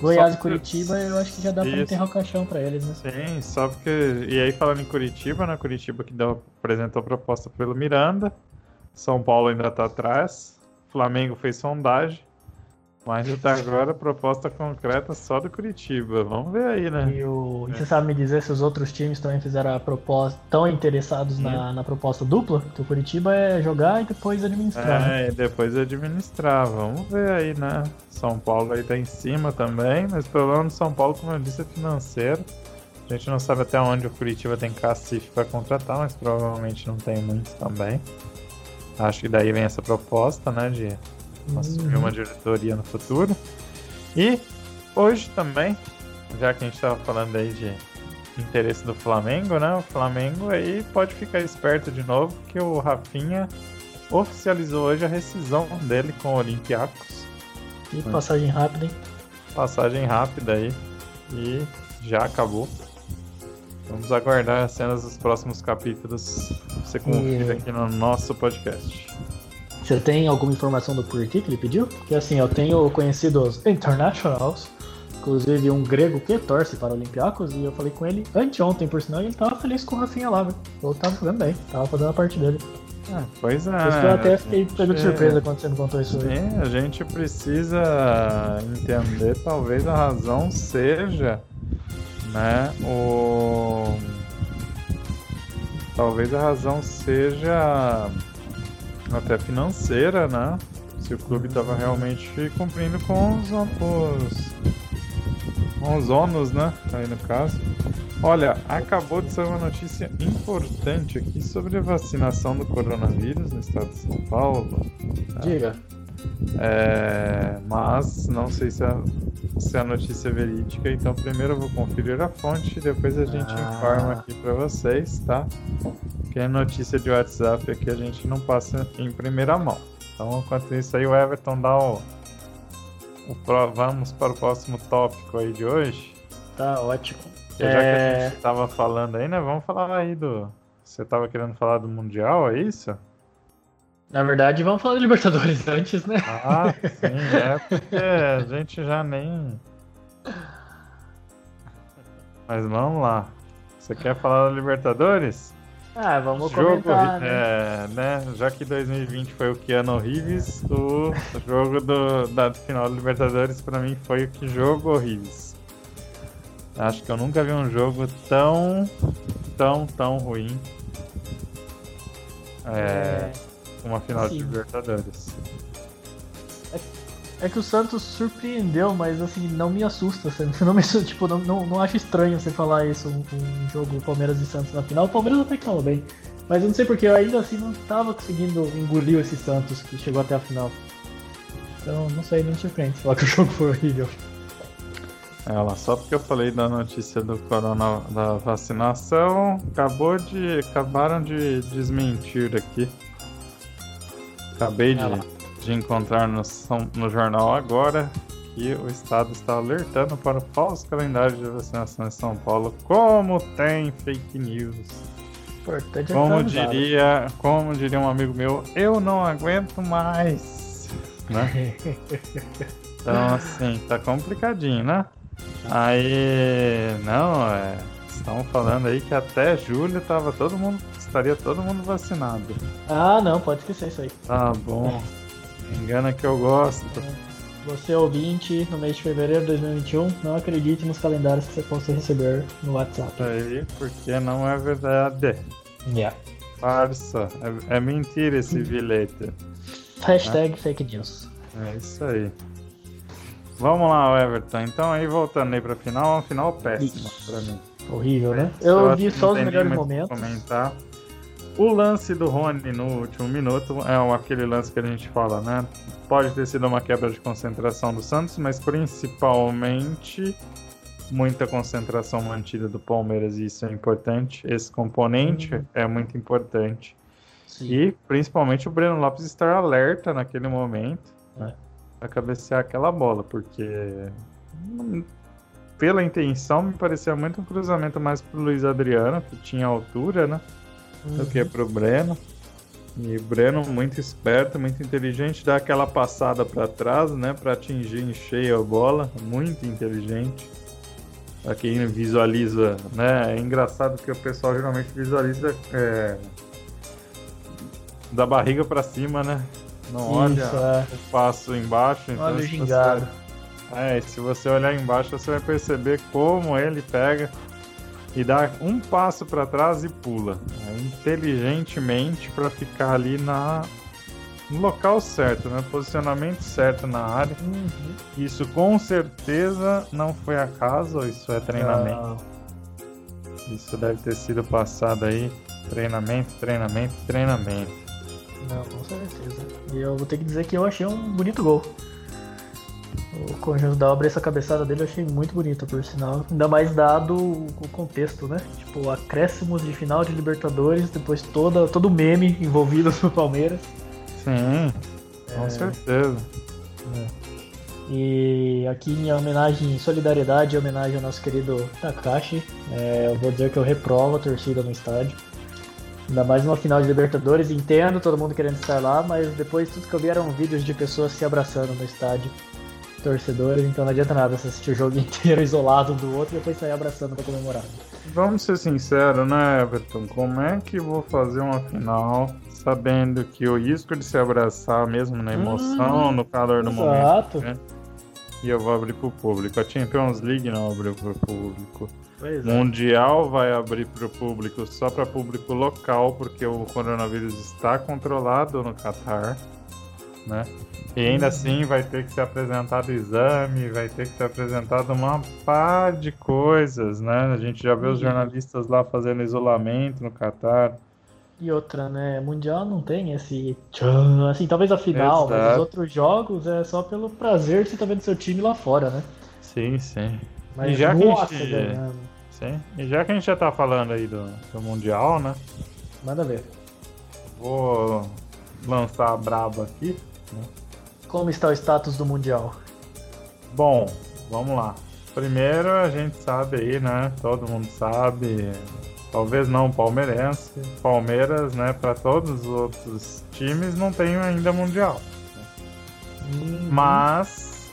Goiás e Curitiba, eu acho que já dá pra Isso. enterrar o caixão pra eles, né? Sim, só porque. E aí falando em Curitiba, né? Curitiba que deu, apresentou proposta pelo Miranda. São Paulo ainda tá atrás. Flamengo fez sondagem. Mas até agora proposta concreta só do Curitiba. Vamos ver aí, né? E, o... e você sabe me dizer se os outros times também fizeram a proposta, tão interessados na, na proposta dupla? Que o Curitiba é jogar e depois administrar. né? É, e depois administrar. Vamos ver aí, né? São Paulo aí tá em cima também, mas o problema do São Paulo, como eu disse, é financeiro. A gente não sabe até onde o Curitiba tem cacife para contratar, mas provavelmente não tem muitos também. Acho que daí vem essa proposta, né, de assumir Uhum. uma diretoria no futuro. E hoje também, já que a gente estava falando aí de interesse do Flamengo, né? O Flamengo aí pode ficar esperto de novo, que o Rafinha oficializou hoje a rescisão dele com o Olympiacos. E passagem rápida, hein? Passagem rápida aí e já acabou. Vamos aguardar as cenas dos próximos capítulos. Você confira E- aqui no nosso podcast. Você tem alguma informação do porquê que ele pediu? Porque assim, eu tenho conhecidos internationals, inclusive um grego que torce para Olympiacos, e eu falei com ele anteontem, por sinal, e ele tava feliz com o Rafinha lá, viu? Ele tava jogando bem, tava fazendo a parte dele. Ah, pois é. Eu até fiquei pego de surpresa quando você me contou isso aí. Sim, a gente precisa entender, talvez a razão seja, né, o... Talvez a razão seja até financeira, né? Se o clube estava realmente cumprindo com os, os, com os ônus, né? Aí no caso. Olha, acabou de sair uma notícia importante aqui sobre a vacinação do coronavírus no estado de São Paulo. Diga. Mas não sei se a, se a notícia é verídica, então primeiro eu vou conferir a fonte e depois a gente ah. informa aqui para vocês, tá? Que é notícia de WhatsApp aqui a gente não passa em primeira mão. Então, enquanto isso aí, o Everton dá o, o pro, vamos para o próximo tópico aí de hoje. Tá ótimo. Já é... que a é. gente tava falando aí, né? Vamos falar aí do. Você tava querendo falar do Mundial, é isso? Na verdade, vamos falar de Libertadores antes, né? Ah, sim, é porque a gente já nem. Mas vamos lá. Você quer falar da Libertadores? Ah, vamos jogo, comentar, né? É, né? Já que 2020 foi o Keanu Reeves, o jogo do, da final da Libertadores pra mim foi o que jogo horrível. Acho que eu nunca vi um jogo tão, tão, tão ruim. É, é uma final sim. de Libertadores. É, é, que o Santos surpreendeu, mas assim, não me assusta. Não me, tipo, não, não, não acho estranho você falar isso, um, um jogo Palmeiras e Santos na final. O Palmeiras até que tava bem. Mas eu não sei porque eu ainda assim não estava conseguindo engolir esse Santos que chegou até a final. Então não sei, não me surpreende falar que o jogo foi horrível. Ela, só porque eu falei da notícia do corona da vacinação, acabou de. acabaram de desmentir aqui. Acabei de, de encontrar no, no jornal agora que o estado está alertando para o falso calendário de vacinação em São Paulo. Como tem fake news. Importante é como diria, como diria um amigo meu, eu não aguento mais. Né? Então assim, tá complicadinho, né? Aí, não, é, estão falando aí que até julho tava todo mundo, estaria todo mundo vacinado. Ah, não, pode esquecer isso aí. Tá bom. Engana que eu gosto. Você ouvinte, no mês de fevereiro de 2021, não acredite nos calendários que você possa receber no WhatsApp. Aí, porque não é verdade. Yeah. Farsa. É, é mentira esse bilhete. Hashtag né? fake news. É isso aí. Vamos lá, Everton. Então aí voltando aí pra final, uma final péssima Ixi. pra mim. Horrível, né? Eu, eu vi só os melhores momentos. Comentar. O lance do Rony no último minuto é aquele lance que a gente fala, né? Pode ter sido uma quebra de concentração do Santos, mas principalmente muita concentração mantida do Palmeiras e isso é importante. Esse componente uhum. é muito importante. Sim. E principalmente o Breno Lopes estar alerta naquele momento. É a cabecear aquela bola, porque pela intenção me parecia muito um cruzamento mais pro Luiz Adriano, que tinha altura, né? Uhum. Do que uhum. pro Breno. E o Breno muito esperto, muito inteligente, dá aquela passada para trás, né, para atingir em cheio a bola, muito inteligente. Para quem visualiza, né, é engraçado que o pessoal geralmente visualiza é, da barriga para cima, né? Não olha é. o passo embaixo. Então olha o gingado. Você... É, se você olhar embaixo, você vai perceber como ele pega e dá um passo para trás e pula. É, inteligentemente para ficar ali na no local certo, né? Posicionamento certo na área. Uhum. Isso com certeza não foi acaso, isso é treinamento. Não. Isso deve ter sido passado aí. Treinamento, treinamento, treinamento. Não, com certeza. E eu vou ter que dizer que eu achei um bonito gol. O conjunto da obra, essa cabeçada dele eu achei muito bonito, por sinal. Ainda mais dado o contexto, né? Tipo, acréscimos de final de Libertadores, depois toda, todo o meme envolvido no Palmeiras. Sim, com é... certeza. É. E aqui em homenagem, em solidariedade, em homenagem ao nosso querido Takashi, é, eu vou dizer que eu reprovo a torcida no estádio. Ainda mais numa final de Libertadores, entendo todo mundo querendo estar lá, mas depois tudo que eu vi eram vídeos de pessoas se abraçando no estádio, torcedores, então não adianta nada você assistir o jogo inteiro isolado um do outro e depois sair abraçando pra comemorar. Vamos ser sinceros, né, Everton? Como é que vou fazer uma final sabendo que o risco de se abraçar mesmo na emoção, Hum, no calor do exato. momento. né? E eu vou abrir pro público. A Champions League não abriu pro público. Pois é. Mundial vai abrir pro público só para público local, porque o coronavírus está controlado no Catar, né? E ainda assim vai ter que ser apresentado exame, vai ter que ser apresentado uma pá de coisas, né? A gente já vê os Uhum. jornalistas lá fazendo isolamento no Catar. E outra, né? Mundial não tem esse tchan, assim, talvez a final, mas os Exato. outros jogos é só pelo prazer de você estar vendo seu time lá fora, né? Sim, sim. Mas E já que a gente- ganhando. Sim. E já que a gente já tá falando aí do, do Mundial, né? Manda ver. Vou lançar a braba aqui. Como está o status do Mundial? Bom, vamos lá. Primeiro a gente sabe aí, né? Todo mundo sabe. Talvez não palmeirense. Palmeiras, né? Para todos os outros times não tem ainda mundial. Uhum. Mas,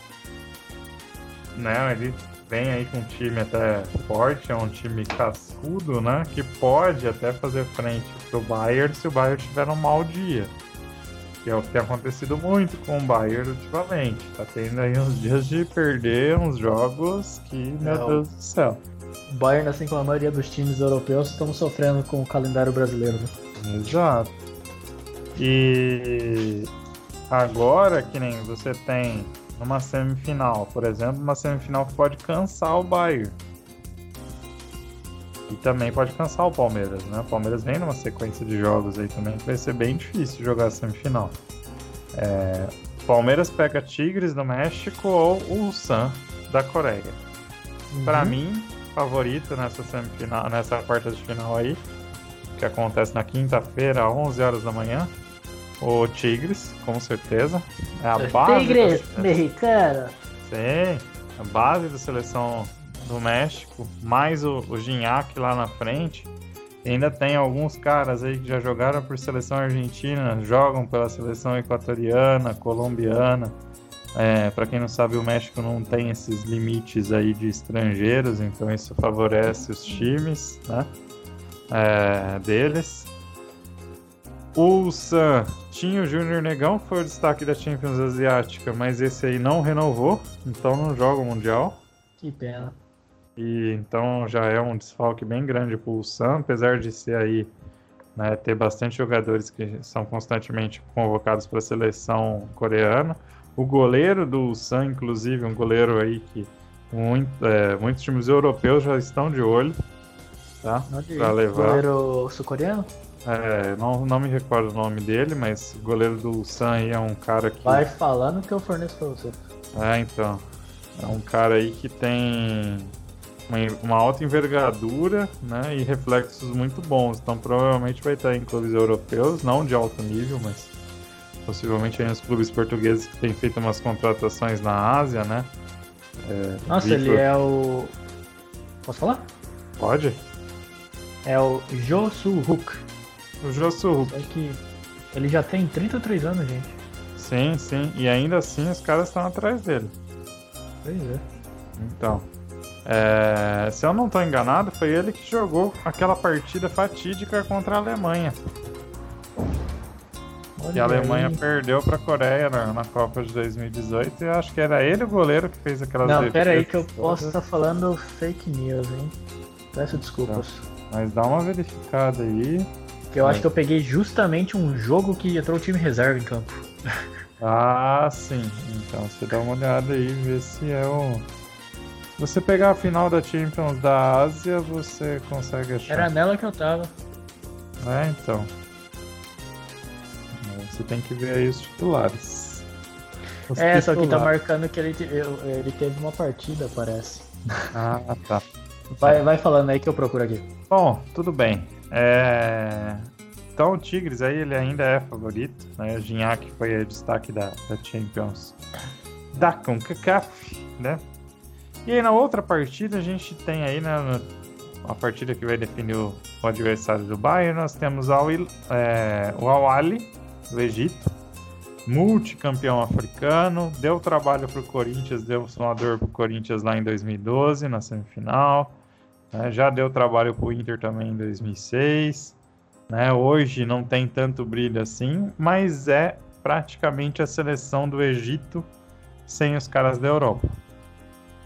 né? Ele vem aí com um time até forte, é um time cascudo, né? Que pode até fazer frente pro Bayern se o Bayern tiver um mau dia. Que é o que tem acontecido muito com o Bayern ultimamente. Tá tendo aí uns dias de perder uns jogos que, meu Não. Deus do céu. O Bayern, assim como a maioria dos times europeus, estamos sofrendo com o calendário brasileiro. Né? Exato. E agora que nem você tem numa semifinal, por exemplo, uma semifinal que pode cansar o Bayern. E também pode cansar o Palmeiras, né? O Palmeiras vem numa sequência de jogos aí também que vai ser bem difícil jogar a semifinal. É, Palmeiras pega Tigres do México ou Ulsan da Coreia. Pra Uhum. mim, favorito nessa semifinal, nessa quarta de final aí, que acontece na quinta-feira, às 11 horas da manhã, o Tigres, com certeza. É a base Tigres, da, mexicana. Sim, a base da seleção do México, mais o, o Gignac lá na frente. Ainda tem alguns caras aí que já jogaram por seleção argentina, jogam pela seleção equatoriana, colombiana. É, para quem não sabe, o México não tem esses limites aí de estrangeiros, então isso favorece os times, né? É, deles. O San tinha o Júnior Negão, foi o destaque da Champions Asiática, mas esse aí não renovou, então não joga o Mundial. Que pena. E então já é um desfalque bem grande pro Ulsan, apesar de ser aí, né, ter bastante jogadores que são constantemente convocados para a seleção coreana. O goleiro do Ulsan, inclusive, um goleiro aí que muito, é, muitos times europeus já estão de olho, tá? Pra levar. Goleiro sul-coreano? É, não, não me recordo o nome dele, mas o goleiro do Ulsan aí é um cara que. Vai falando que eu forneço pra você. É, então. É um cara aí que tem uma, alta envergadura né, e reflexos muito bons. Então provavelmente vai estar em clubes europeus, não de alto nível, mas possivelmente aí nos clubes portugueses que têm feito umas contratações na Ásia, né? É, Nossa, Vitor- ele é o. Posso falar? Pode? É o Jo Soo-hook. O Josu, Só que ele já tem 33 anos, gente. sim, sim. E ainda assim os caras estão atrás dele. Pois é. Então, é, se eu não estou enganado, foi ele que jogou aquela partida fatídica contra a Alemanha. Olha E a Alemanha aí. perdeu para a Coreia na, na Copa de 2018 e eu acho que era ele o goleiro que fez aquelas Não, pera aí que eu posso estar falando fake news, hein? Peço desculpas. Mas dá uma verificada aí. Porque eu É. acho que eu peguei justamente um jogo que entrou o time reserva em campo. Ah, sim. Então você dá uma olhada aí e vê se é o. Você pegar a final da Champions da Ásia, você consegue achar. Era nela que eu tava. É, então. Você tem que ver aí os titulares. Os É, só que tá titulares. marcando que ele, ele teve uma partida, parece. Ah, tá. Vai, vai falando aí que eu procuro aqui. Bom, tudo bem. É, Então o Tigres aí ele ainda é favorito, né? O Gignac foi o destaque da, da Champions da CONCACAF, né? E aí na outra partida a gente tem aí, né, na- a partida que vai definir o, o adversário do Bayern, nós temos é, o Al-Ali, do Egito, multicampeão africano, deu trabalho pro Corinthians, deu uma dor pro Corinthians lá em 2012, na semifinal, né? já deu trabalho pro Inter também em 2006, Né? Hoje não tem tanto brilho assim, mas é praticamente a seleção do Egito sem os caras da Europa.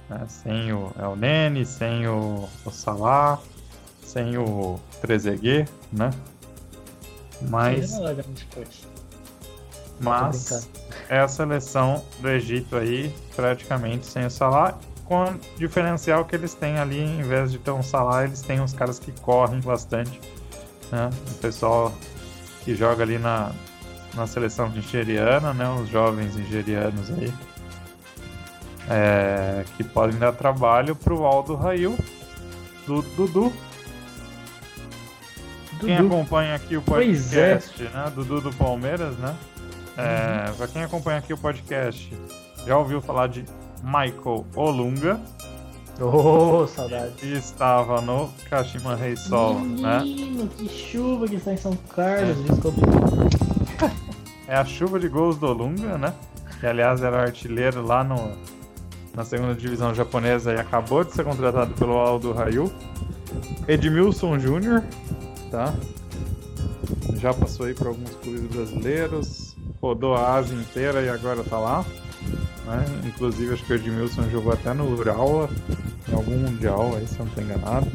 Né? Sem o El Nene, sem o, o Salah, sem o Trezeguet, né? Mas, mas é a seleção do Egito aí praticamente sem o Salah, com o diferencial que eles têm ali, em vez de ter um Salah, eles têm uns caras que correm bastante, né? O pessoal que joga ali na, na seleção nigeriana, né? Os jovens nigerianos aí. É, que podem dar trabalho pro Aldo Rail, do Dudu. Dudu. Quem acompanha aqui o é. podcast, é. né? Dudu do Palmeiras, né? É, uhum. Pra quem acompanha aqui o podcast, já ouviu falar de Michael Olunga. Oh, saudade. Que estava no Kashima Rei Sol, né? que chuva que está em São Carlos, é. desculpa. É a chuva de gols do Olunga, né? Que aliás era artilheiro lá no, na segunda divisão japonesa e acabou de ser contratado pelo Aldo Rayu. Edmilson Júnior, tá? Já passou aí por alguns clubes brasileiros, rodou a Ásia inteira e agora tá lá. Né? Inclusive acho que o Edmilson jogou até no Urawa, em algum mundial aí, se eu não estou enganado.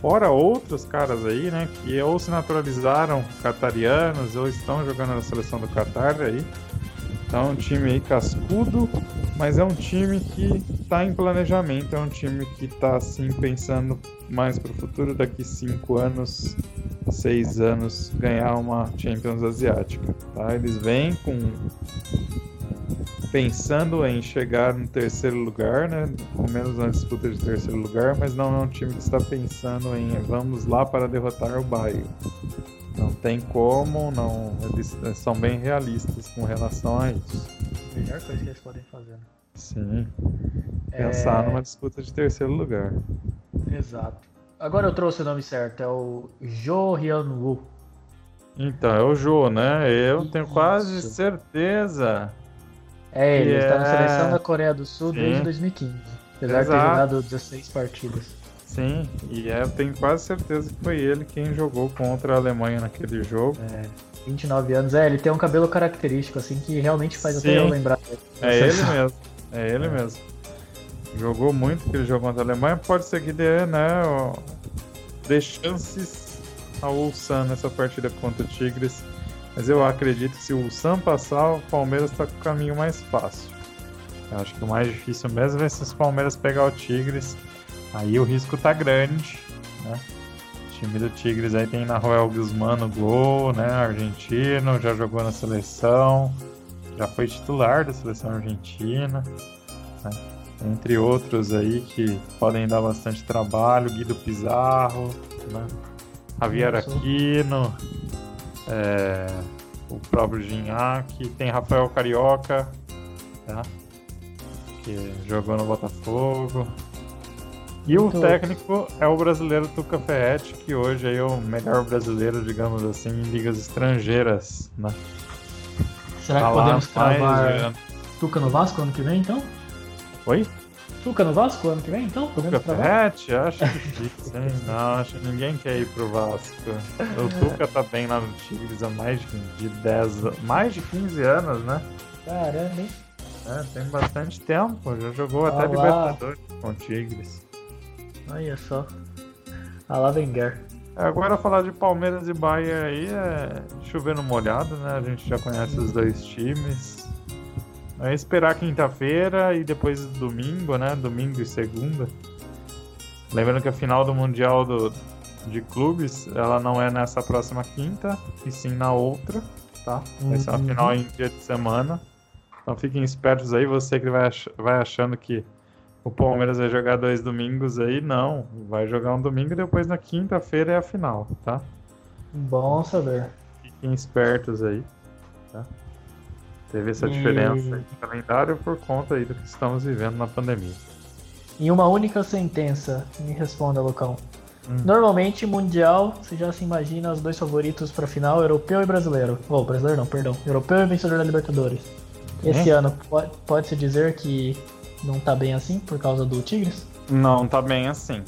Fora outros caras aí, né, que ou se naturalizaram catarianos ou estão jogando na seleção do Qatar aí. Então um time aí cascudo, mas é um time que está em planejamento, é um time que está assim pensando mais para o futuro, daqui cinco anos, seis anos, ganhar uma Champions Asiática. Tá? Eles vêm com pensando em chegar no terceiro lugar, né? Com menos na disputa de terceiro lugar, mas não é um time que está pensando em vamos lá para derrotar o Bayern. Não tem como, não. Eles são bem realistas com relação a isso. Melhor coisa que eles podem fazer. Né? Sim. Pensar é... numa disputa de terceiro lugar. Exato. Agora eu trouxe o nome certo, é o Jo Hyun Woo. Então, é o Jo, né? Eu tenho quase certeza é, ele está na seleção da Coreia do Sul Sim. desde 2015. Apesar Exato. de ter jogado 16 partidas. Sim, e é, eu tenho quase certeza que foi ele quem jogou contra a Alemanha naquele jogo. É, 29 anos. É, ele tem um cabelo característico, assim, que realmente faz Sim. até eu lembrar dele. É ele mesmo. É ele é. mesmo. Jogou muito que ele jogou contra a Alemanha. Pode ser que dê, né? Dê chances ao Ulsan nessa partida contra o Tigres. Mas eu acredito que se o Sam passar, o Palmeiras está com o caminho mais fácil. Eu acho que o mais difícil mesmo é se os Palmeiras pegar o Tigres. Aí o risco tá grande, né? O time do Tigres aí tem Nahuel Guzmán no gol, né? Argentino, já jogou na seleção, já foi titular da seleção argentina, né? entre outros aí que podem dar bastante trabalho, Guido Pizarro, né? Javier Aquino, é, o próprio Ginhaque, tem Rafael Carioca, tá? que jogou no Botafogo. E o técnico é o brasileiro Tuca Ferretti, que hoje é o melhor brasileiro, digamos assim, em ligas estrangeiras. Né? Será tá que podemos cravar Tuca no Vasco ano que vem, então? Oi? Tuca no Vasco ano que vem, então? Podemos Tuca Pet? Acho difícil, hein? Não, acho que ninguém quer ir pro Vasco. O Tuca tá bem lá no Tigres há mais de 10 mais de 15 anos, né? Caramba, hein? É, tem bastante tempo, já jogou ah, até lá. Libertadores com o Tigres. Olha só. A lá Wenger. Agora falar de Palmeiras e Bahia aí é chovendo molhado, né? A gente já conhece os dois times. É esperar quinta-feira e depois domingo, né? Domingo e segunda. Lembrando que a final do Mundial do, de Clubes, ela não é nessa próxima quinta, e sim na outra, tá? Vai ser uma uhum. final em dia de semana. Então fiquem espertos aí, você que vai, ach vai achando que o Palmeiras vai jogar dois domingos aí, não. Vai jogar um domingo e depois na quinta-feira é a final, tá? Bom saber. Fiquem espertos aí, tá? Teve essa diferença de calendário por conta aí do que estamos vivendo na pandemia. Em uma única sentença, me responda, Lucão. Hum. Normalmente, Mundial, você já se imagina os dois favoritos para final, europeu e brasileiro. Oh, brasileiro não, perdão. Europeu e vencedor da Libertadores. Esse é? ano, pode-se dizer que não tá bem assim por causa do Tigres? Não tá bem assim.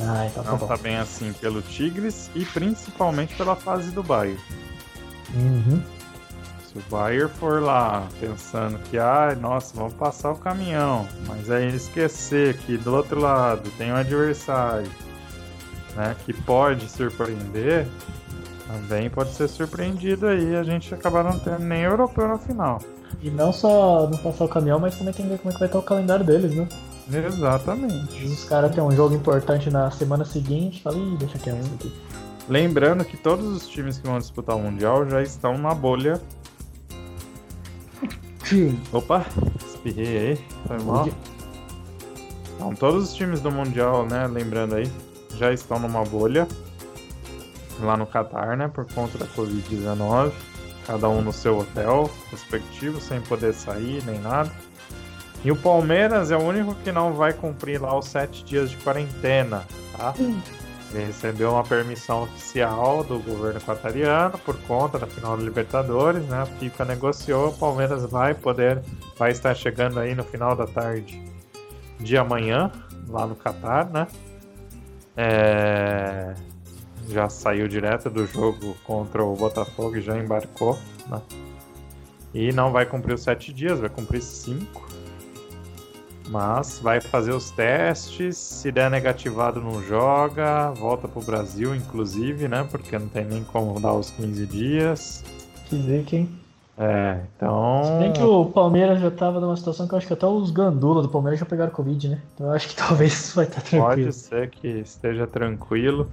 Ah, então tá Não bom. tá bem assim pelo Tigres e principalmente pela fase do Bayern. Uhum. Se o Bayern for lá pensando que, ai, nossa, vamos passar o caminhão, mas aí esquecer que do outro lado tem um adversário né, que pode surpreender, também pode ser surpreendido aí a gente acabar não tendo nem europeu na final. E não só não passar o caminhão, mas também tem que ver como é que vai estar o calendário deles, né? Exatamente. Os caras têm um jogo importante na semana seguinte, fala, ih, deixa quieto isso aqui. Lembrando que todos os times que vão disputar o Mundial já estão na bolha. Sim. Opa, espirrei aí, foi mal. Então, todos os times do Mundial, né, lembrando aí, já estão numa bolha lá no Catar, né, por conta da Covid-19. Cada um no seu hotel respectivo, sem poder sair nem nada. E o Palmeiras é o único que não vai cumprir lá os sete dias de quarentena, tá? Ele recebeu uma permissão oficial do governo equatoriano por conta da final da Libertadores, né? A FIFA negociou, o Palmeiras vai poder, vai estar chegando aí no final da tarde de amanhã, lá no Catar, né? É, Já saiu direto do jogo contra o Botafogo e já embarcou, né? E não vai cumprir os sete dias, vai cumprir cinco. Mas vai fazer os testes, se der negativado não joga, volta pro Brasil, inclusive, né? Porque não tem nem como dar os 15 dias. Que zica, hein? É, então. Se bem que o Palmeiras já tava numa situação que eu acho que até os gandula do Palmeiras já pegaram Covid, né? Então eu acho que talvez isso vai estar tranquilo. Pode ser que esteja tranquilo.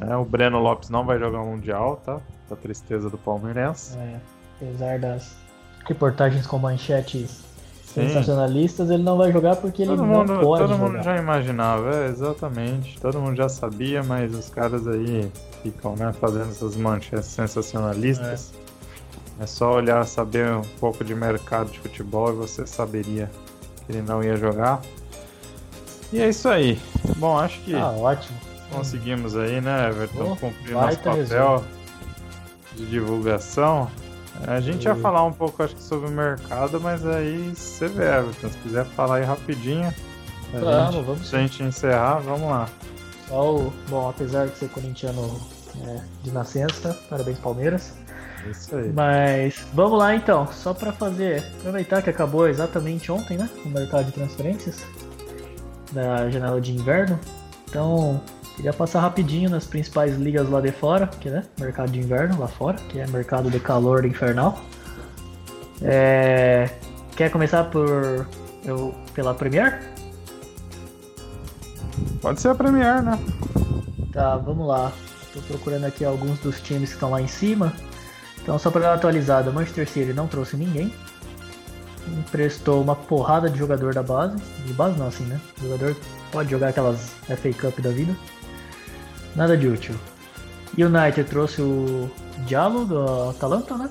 É, o Breno Lopes não vai jogar o Mundial, tá? Da tristeza do palmeirense. É, apesar das reportagens com manchetes sensacionalistas, ele não vai jogar porque ele Todo não mundo, pode todo jogar. mundo já imaginava, é, exatamente. Todo mundo já sabia, mas os caras aí ficam né, fazendo essas manchetes sensacionalistas. É. só olhar, saber um pouco de mercado de futebol e você saberia que ele não ia jogar. E é isso aí. Bom, acho que Ah, ótimo. conseguimos aí, né, Everton, Oh, cumprir nosso papel resumo. de divulgação. A gente ia E- falar um pouco, acho que, sobre o mercado, mas aí você vê, Everton, se quiser falar aí rapidinho. Vamos, gente- vamos Se a gente encerrar, vamos lá. Só o, bom, apesar de ser corintiano é, de nascença, parabéns Palmeiras. Isso aí. Mas vamos lá então, só para fazer, aproveitar que acabou exatamente ontem, né? O mercado de transferências da janela de inverno. Então, queria passar rapidinho nas principais ligas lá de fora, que né? Mercado de inverno lá fora, que é mercado de calor infernal. É, quer começar por eu pela Premier? Pode ser a Premier, né? Tá, vamos lá. Tô procurando aqui alguns dos times que estão lá em cima. Então, só para dar uma atualizada, o Manchester City não trouxe ninguém. Emprestou uma porrada de jogador da base. De base não, assim, né? O jogador pode jogar aquelas FA Cup da vida. Nada de útil. United trouxe o Diallo do Atalanta, né?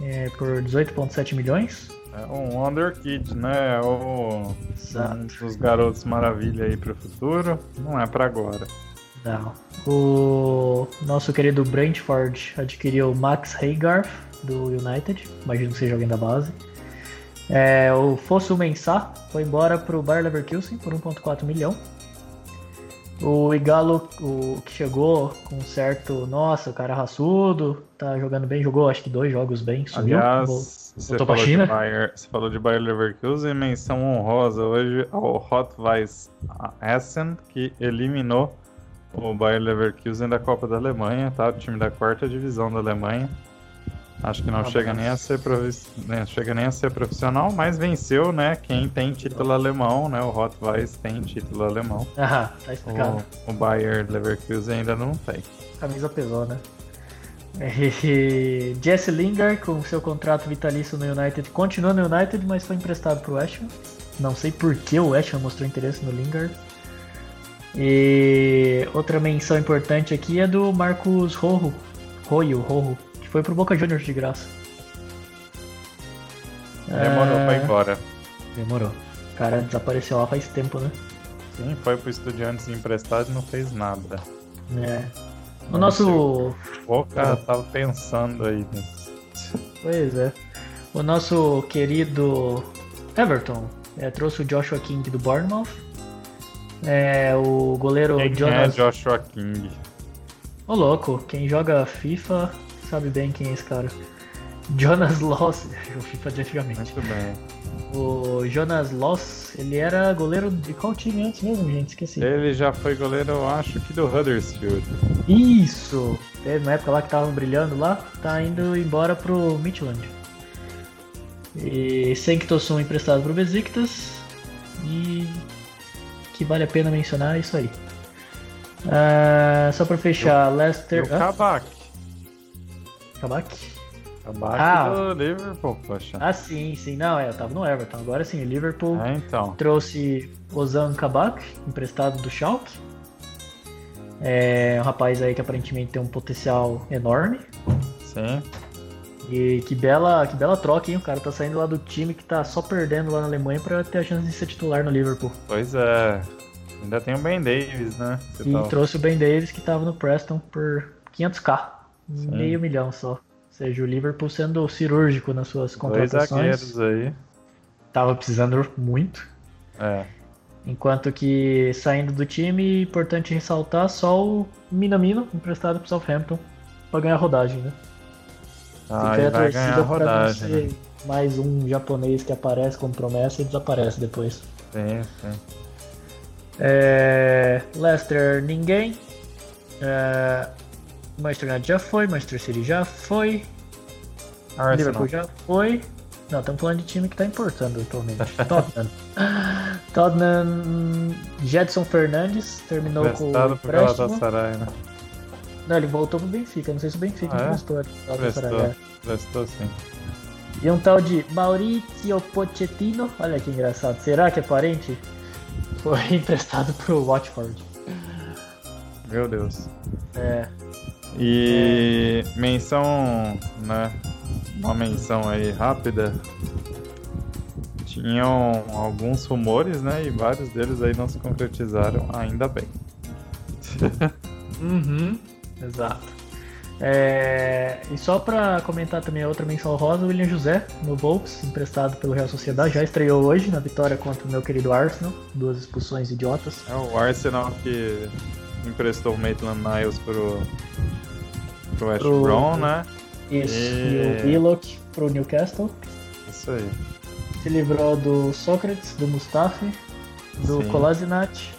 É, por 18,7 milhões. É um Wonder Kid, né? É o... Exato. Um dos garotos maravilha aí pro futuro. Não é pra agora. Não. O nosso querido Brentford adquiriu o Max Haygarth do United. Imagino que seja alguém da base. É, o Fosso Mensah foi embora pro Bayer Leverkusen por 1.4 milhão. O Igalo, o que chegou com um certo, nossa, o cara raçudo, tá jogando bem, jogou acho que dois jogos bem, sumiu. Vol- Aliás, você voltou pra falou, de China? Bayer, você falou de Bayer Leverkusen, menção honrosa hoje ao Rot-Weiss Essen, que eliminou o Bayer Leverkusen da Copa da Alemanha, tá? O time da quarta divisão da Alemanha. Acho que não Um chega nem a ser profi- né, chega nem a ser profissional, mas venceu, né? Quem tem título alemão, né? O Rot-Weiss tem título alemão. Ah, tá explicado. O, o Bayer Leverkusen ainda não tem. camisa pesou, né? E Jesse Lingard, com seu contrato vitalício no United, continua no United, mas foi emprestado pro West Ham. Não sei por que o West Ham mostrou interesse no Lingard. E outra menção importante aqui é do Marcos Rojo, Royo, Rojo, que foi pro Boca Juniors de graça. Demorou pra ir É, embora. Demorou. O cara desapareceu lá faz tempo, né? Sim, foi pro Estudiantes emprestado e não fez nada. É. O nosso O cara tava pensando aí nisso. Pois é. O nosso querido Everton é, trouxe o Joshua King do Bournemouth. É, o goleiro Quem Jonas. é Joshua King? Ô louco, quem joga FIFA sabe bem quem é esse cara. Jonas Loss, o FIFA de antigamente. Muito bem. O Jonas Loss, ele era goleiro de qual time antes mesmo, gente? Esqueci. Ele já foi goleiro, eu acho que do Huddersfield. Isso! Teve uma época lá que tava brilhando lá, tá indo embora pro Midland. E Senktosun emprestado pro Besiktas. E que vale a pena mencionar é isso aí. Ah, só pra fechar, E o Leicester. Ah, Kabak. Kabak? Kabak Ah. do Liverpool, poxa. Ah, sim, sim. Não, é, eu tava no Everton. Agora sim, o Liverpool É, então. trouxe Ozan Kabak, emprestado do Schalke. É um rapaz aí que aparentemente tem um potencial enorme. Sim. E que bela, que bela troca, hein? O cara tá saindo lá do time que tá só perdendo lá na Alemanha pra ter a chance de ser titular no Liverpool. Pois é. Ainda tem o Ben Davis, né? Você E tá- trouxe o Ben Davis que tava no Preston por 500k. Meio milhão só. Ou seja, o Liverpool sendo cirúrgico nas suas Dois contratações. zagueiros aí. Tava precisando muito. É. Enquanto que saindo do time, importante ressaltar só o Minamino, emprestado pro Southampton, pra ganhar rodagem, né? Ah, Fica aí ele a torcida pra não rodagem. ser Né? mais um japonês que aparece como promessa e desaparece depois. Sim, sim. É... Leicester, ninguém. É... Manchester United já foi, Manchester City já foi, Arsenal. Liverpool já foi. Não, estamos falando de time que tá importando atualmente. Tottenham. Tottenham, Jedson Fernandes terminou com o empréstimo. Né? Não, ele voltou pro Benfica. Não sei se o Benfica Ah, é? emprestou. ele é. Prestou sim. E um tal de Maurizio Pochettino. Olha que engraçado. Será que é parente? Foi emprestado pro Watford. Meu Deus. É. E menção, né? Uma menção aí rápida. Tinham alguns rumores, né? E vários deles aí não se concretizaram, ainda bem. Uhum. Exato. É, e só pra comentar também a outra menção rosa, o William José, no Wolves, emprestado pelo Real Sociedade, já estreou hoje na vitória contra o meu querido Arsenal. Duas expulsões idiotas. É o Arsenal que emprestou o Maitland Niles pro, pro West Pro- Brom, né? Isso. E- E o Willock pro Newcastle. Isso aí. Se livrou do Sócrates, do Mustafi, do Sim. Kolasinac.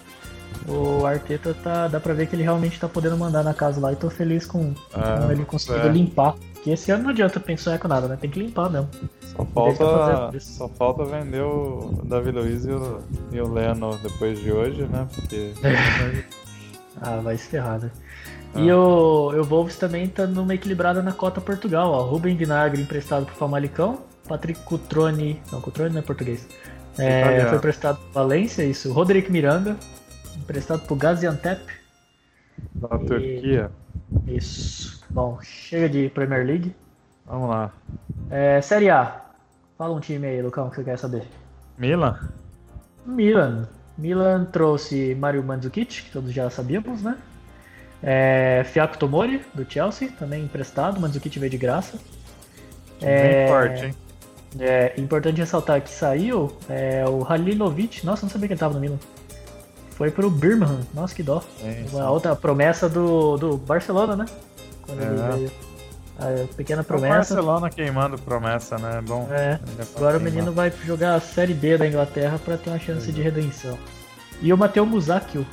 O Arteta tá. dá pra ver que ele realmente tá podendo mandar na casa lá e tô feliz com, Ah, com ele conseguindo é. limpar. Porque esse ano não adianta pensar com nada, né? Tem que limpar mesmo. Só tá falta, só falta vender o Davi Luiz e o, e o Leno depois de hoje, né? Porque Ah, vai se ferrar, né? Ah. E o, o Wolves também tá numa equilibrada na cota Portugal, ó. Rubem Vinagre emprestado pro Famalicão, Patrick Cutrone, não, Cutrone não é português. É, Italiano. foi emprestado pro Valência, isso. Roderick Miranda, emprestado pro Gaziantep. da E- Turquia. Isso. Bom, chega de Premier League. Vamos lá. É, Série A. Fala um time aí, Lucão, que você quer saber. Milan? Milan. Milan trouxe Mario Mandzukic, que todos já sabíamos, né? É, Fiaco Tomori, do Chelsea, também emprestado. Mandzukic veio de graça. É, Bem forte, hein? É importante ressaltar que saiu é, o Halilovic. Nossa, não sabia que ele tava no Milan. Foi pro Birmingham. Nossa, que dó. Sim, sim. Uma outra promessa do, do Barcelona, né? Quando ele É. veio. A pequena O promessa. Barcelona queimando promessa, né? Bom. É. ele é pra Agora o menino vai jogar a Série B da Inglaterra pra ter uma chance de redenção. E o Mateu Musakio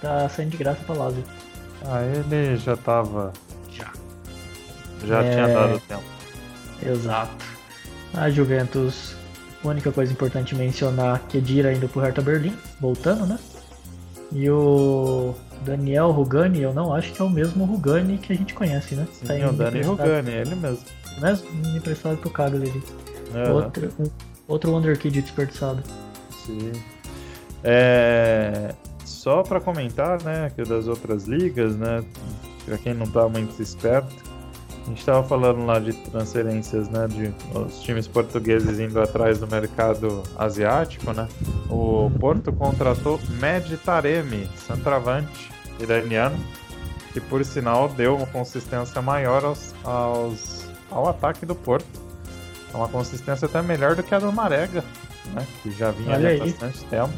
tá saindo de graça pra Lazio. Ah, ele já tava. Já. Já É. tinha dado tempo. Exato. A Juventus, a única coisa importante mencionar que Dira indo pro Hertha Berlim, voltando, né? E o Daniel Rugani, eu não acho que é o mesmo Rugani que a gente conhece, né? Sim, Tá o indo Dani emprestado- Rugani, ele mesmo. Mesmo emprestado pro Cagliari. Aham. Outro, um, outro Wonder Kid desperdiçado. Sim. É, só para comentar, né, que das outras ligas, né, para quem não tá muito esperto, a gente estava falando lá de transferências, né, de os times portugueses indo atrás do mercado asiático, né. O Porto contratou Mehdi Taremi, centroavante iraniano, que por sinal deu uma consistência maior aos, aos- ao ataque do Porto. É uma consistência até melhor do que a do Marega, né, que já vinha há bastante tempo.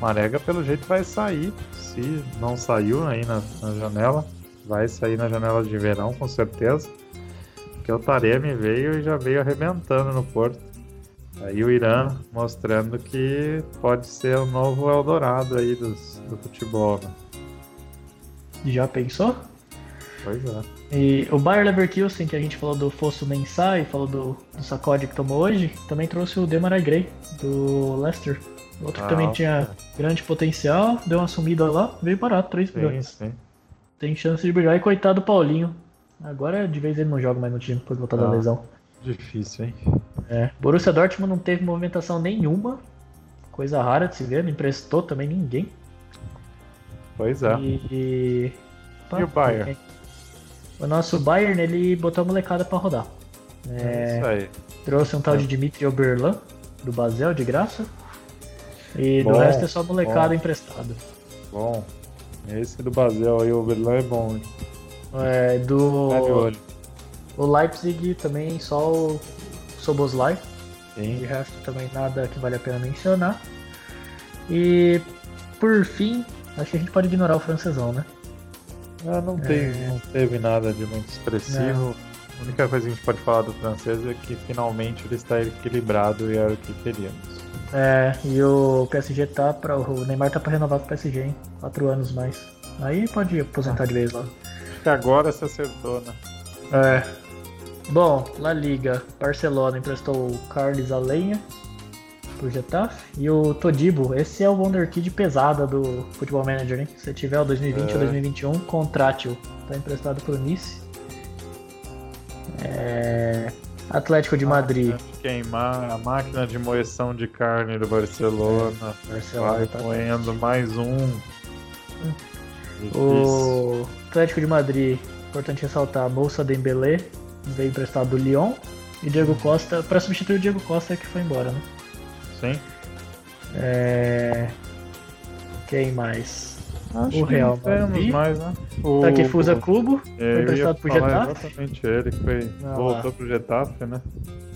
Marega pelo jeito vai sair, se não saiu aí na, na janela, vai sair na janela de verão com certeza. Porque o Taremi veio e já veio arrebentando no Porto. Aí o Irã mostrando que pode ser o novo Eldorado aí dos, do futebol, né? Já pensou? Pois é. E o Bayer Leverkusen, que a gente falou do Fosso Mensah e falou do, do sacode que tomou hoje, também trouxe o Demarai Gray, do Leicester. Outro que também tinha grande potencial, deu uma sumida lá, veio barato, 3 milhões. sim. Tem chance de brilhar e coitado do Paulinho. Agora de vez ele não joga mais no time por voltar da Não. lesão. Difícil, hein? É. Borussia Dortmund não teve movimentação nenhuma. Coisa rara de se ver, não emprestou também ninguém. Pois é. E, E o Bayern? O nosso Bayern, ele botou a molecada pra rodar. É, isso aí. Trouxe um tal de Dimitri Oberlan, do Basel, de graça. E do Bom, resto é só molecada emprestada. Bom. Esse do Basel aí, o Berlan é bom, hein? É, do Tá de olho. o Leipzig também só o Soboslai. De Sim. resto também nada que vale a pena mencionar. E por fim, acho que a gente pode ignorar o francesão, né? Ah, não, tem, É. não teve nada de muito expressivo. A única coisa que a gente pode falar do francês é que finalmente ele está equilibrado e era o que queríamos. É, e o PSG tá para o Neymar tá pra renovar com o PSG, hein? Quatro anos mais. Aí pode aposentar de vez lá. Acho que agora se acertou, né? É. Bom, La Liga, Barcelona emprestou o Carlos Alenha pro Getafe e o Todibo, esse é o Wonderkid pesada do Futebol Manager, hein? Se tiver o 2020 É. ou 2021, contrate-o. Tá emprestado pro Nice. É... Atlético de Madrid. Queimar a máquina de moeção de carne do Barcelona. Barcelona Vai tá- moendo mais um. O Atlético de Madrid, importante ressaltar, Moussa Dembélé veio emprestado do Lyon e Diego Costa para substituir o Diego Costa que foi embora, né? Sim. É... Quem mais? Acho O Real Madrid. mais, né? O Takefusa Cubo Eu foi emprestado pro Getafe. Exatamente ele, foi, Ah, voltou lá. pro Getafe, né?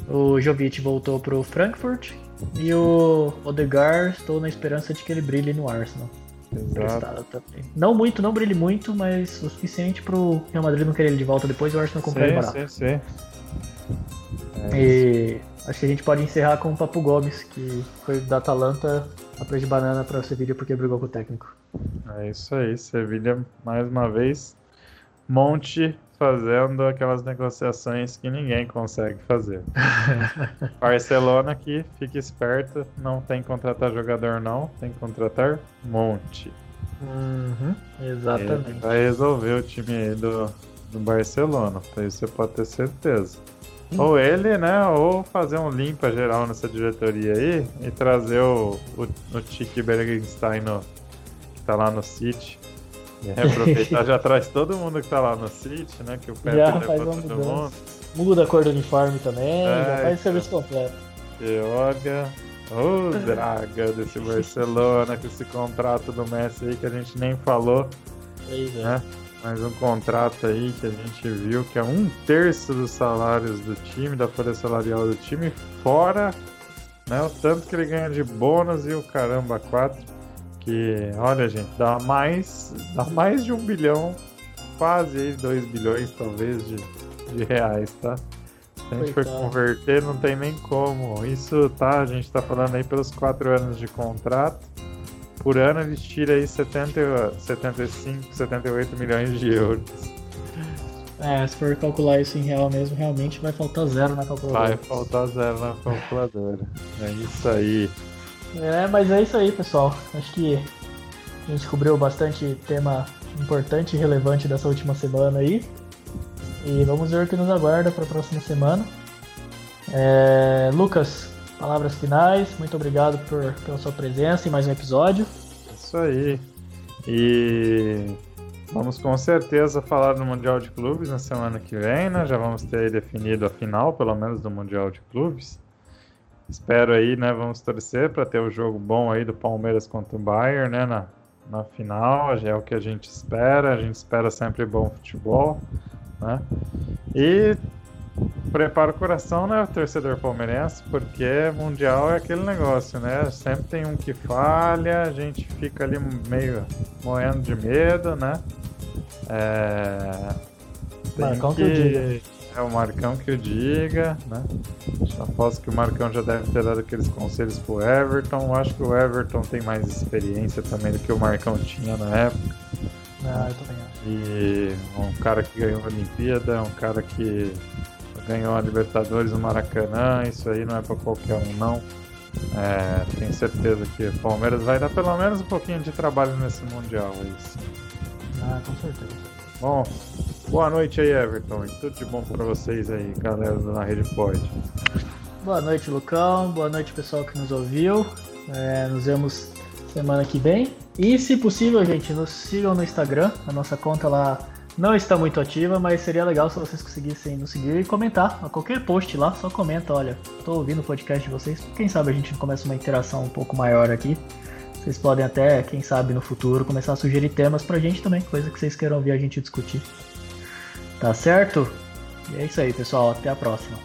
O Jovic voltou pro Frankfurt e o Odegaard estou na esperança de que ele brilhe no Arsenal. Exato. Emprestado também. Não muito, não brilhe muito, mas o suficiente pro Real Madrid não querer ele de volta depois e o Arsenal comprar ele barato. Sim, sim, sim. É. E acho que a gente pode encerrar com o Papo Gomes, que foi da Atalanta a de banana para o Sevilla porque brigou com o técnico. É isso aí, Sevilha mais uma vez, Monte fazendo aquelas negociações que ninguém consegue fazer. Barcelona aqui, fique esperto, não tem que contratar jogador não, tem que contratar Monte. Uhum, Ele exatamente. vai resolver o time aí do, do Barcelona, isso você pode ter certeza. Ou ele, né? Ou fazer um limpa geral nessa diretoria aí e trazer o, o, o Tiki Bergenstein no, que tá lá no City. E aí aproveitar, já traz todo mundo que tá lá no City, né? Que o Pepe Já faz uma todo mundo. Muda a cor do uniforme também, É, já faz o então. serviço completo. E olha, o draga desse Barcelona, com esse contrato do Messi aí que a gente nem falou. Pois é. né? Mais um contrato aí que a gente viu que é um terço dos salários do time, da folha salarial do time, fora né, o tanto que ele ganha de bônus e o caramba, quatro. Que, olha, gente, dá mais, dá mais de um bilhão, quase aí dois bilhões, talvez, de, de reais, tá? Se a gente for Coitado. converter, não tem nem como. Isso tá, a gente tá falando aí pelos quatro anos de contrato. Por ano eles tiram aí 70, 75, 78 milhões de euros. É, se for calcular isso em real mesmo, realmente vai faltar zero na calculadora. Vai faltar zero na calculadora. É isso aí. É, mas é isso aí, pessoal. Acho que a gente cobriu bastante tema importante e relevante dessa última semana aí. E vamos ver o que nos aguarda para a próxima semana. É, Lucas, palavras finais. Muito obrigado por, pela sua presença em mais um episódio. Isso aí. E vamos com certeza falar do Mundial de Clubes na semana que vem, né? Já vamos ter definido a final, pelo menos, do Mundial de Clubes. Espero aí, né? Vamos torcer para ter o jogo bom aí do Palmeiras contra o Bayern, né? Na, na final, é o que a gente espera. A gente espera sempre bom futebol, né? E prepara o coração, né, o torcedor palmeirense, porque Mundial é aquele negócio, né? Sempre tem um que falha, a gente fica ali meio moendo de medo, né? É... Marcão que, que diga. É o Marcão que o diga, né? Aposto que o Marcão já deve ter dado aqueles conselhos pro Everton. Acho que o Everton tem mais experiência também do que o Marcão tinha na época. Ah, eu também acho. E um cara que ganhou a Olimpíada, um cara que ganhou a Libertadores no Maracanã, isso aí não é para qualquer um não. É, tenho certeza que o Palmeiras vai dar pelo menos um pouquinho de trabalho nesse Mundial. É isso. Ah, com certeza. Bom, boa noite aí, Everton. Tudo de bom para vocês aí, galera da Rede Pod. Boa noite, Lucão. Boa noite, pessoal que nos ouviu. É, nos vemos semana que vem. E se possível, gente, nos sigam no Instagram. A nossa conta lá não está muito ativa, mas seria legal se vocês conseguissem nos seguir e comentar a qualquer post lá. Só comenta, olha, estou ouvindo o podcast de vocês. Quem sabe a gente começa uma interação um pouco maior aqui. Vocês podem até, quem sabe no futuro, começar a sugerir temas pra gente também, coisa que vocês queiram ouvir a gente discutir. Tá certo? E é isso aí, pessoal. Até a próxima.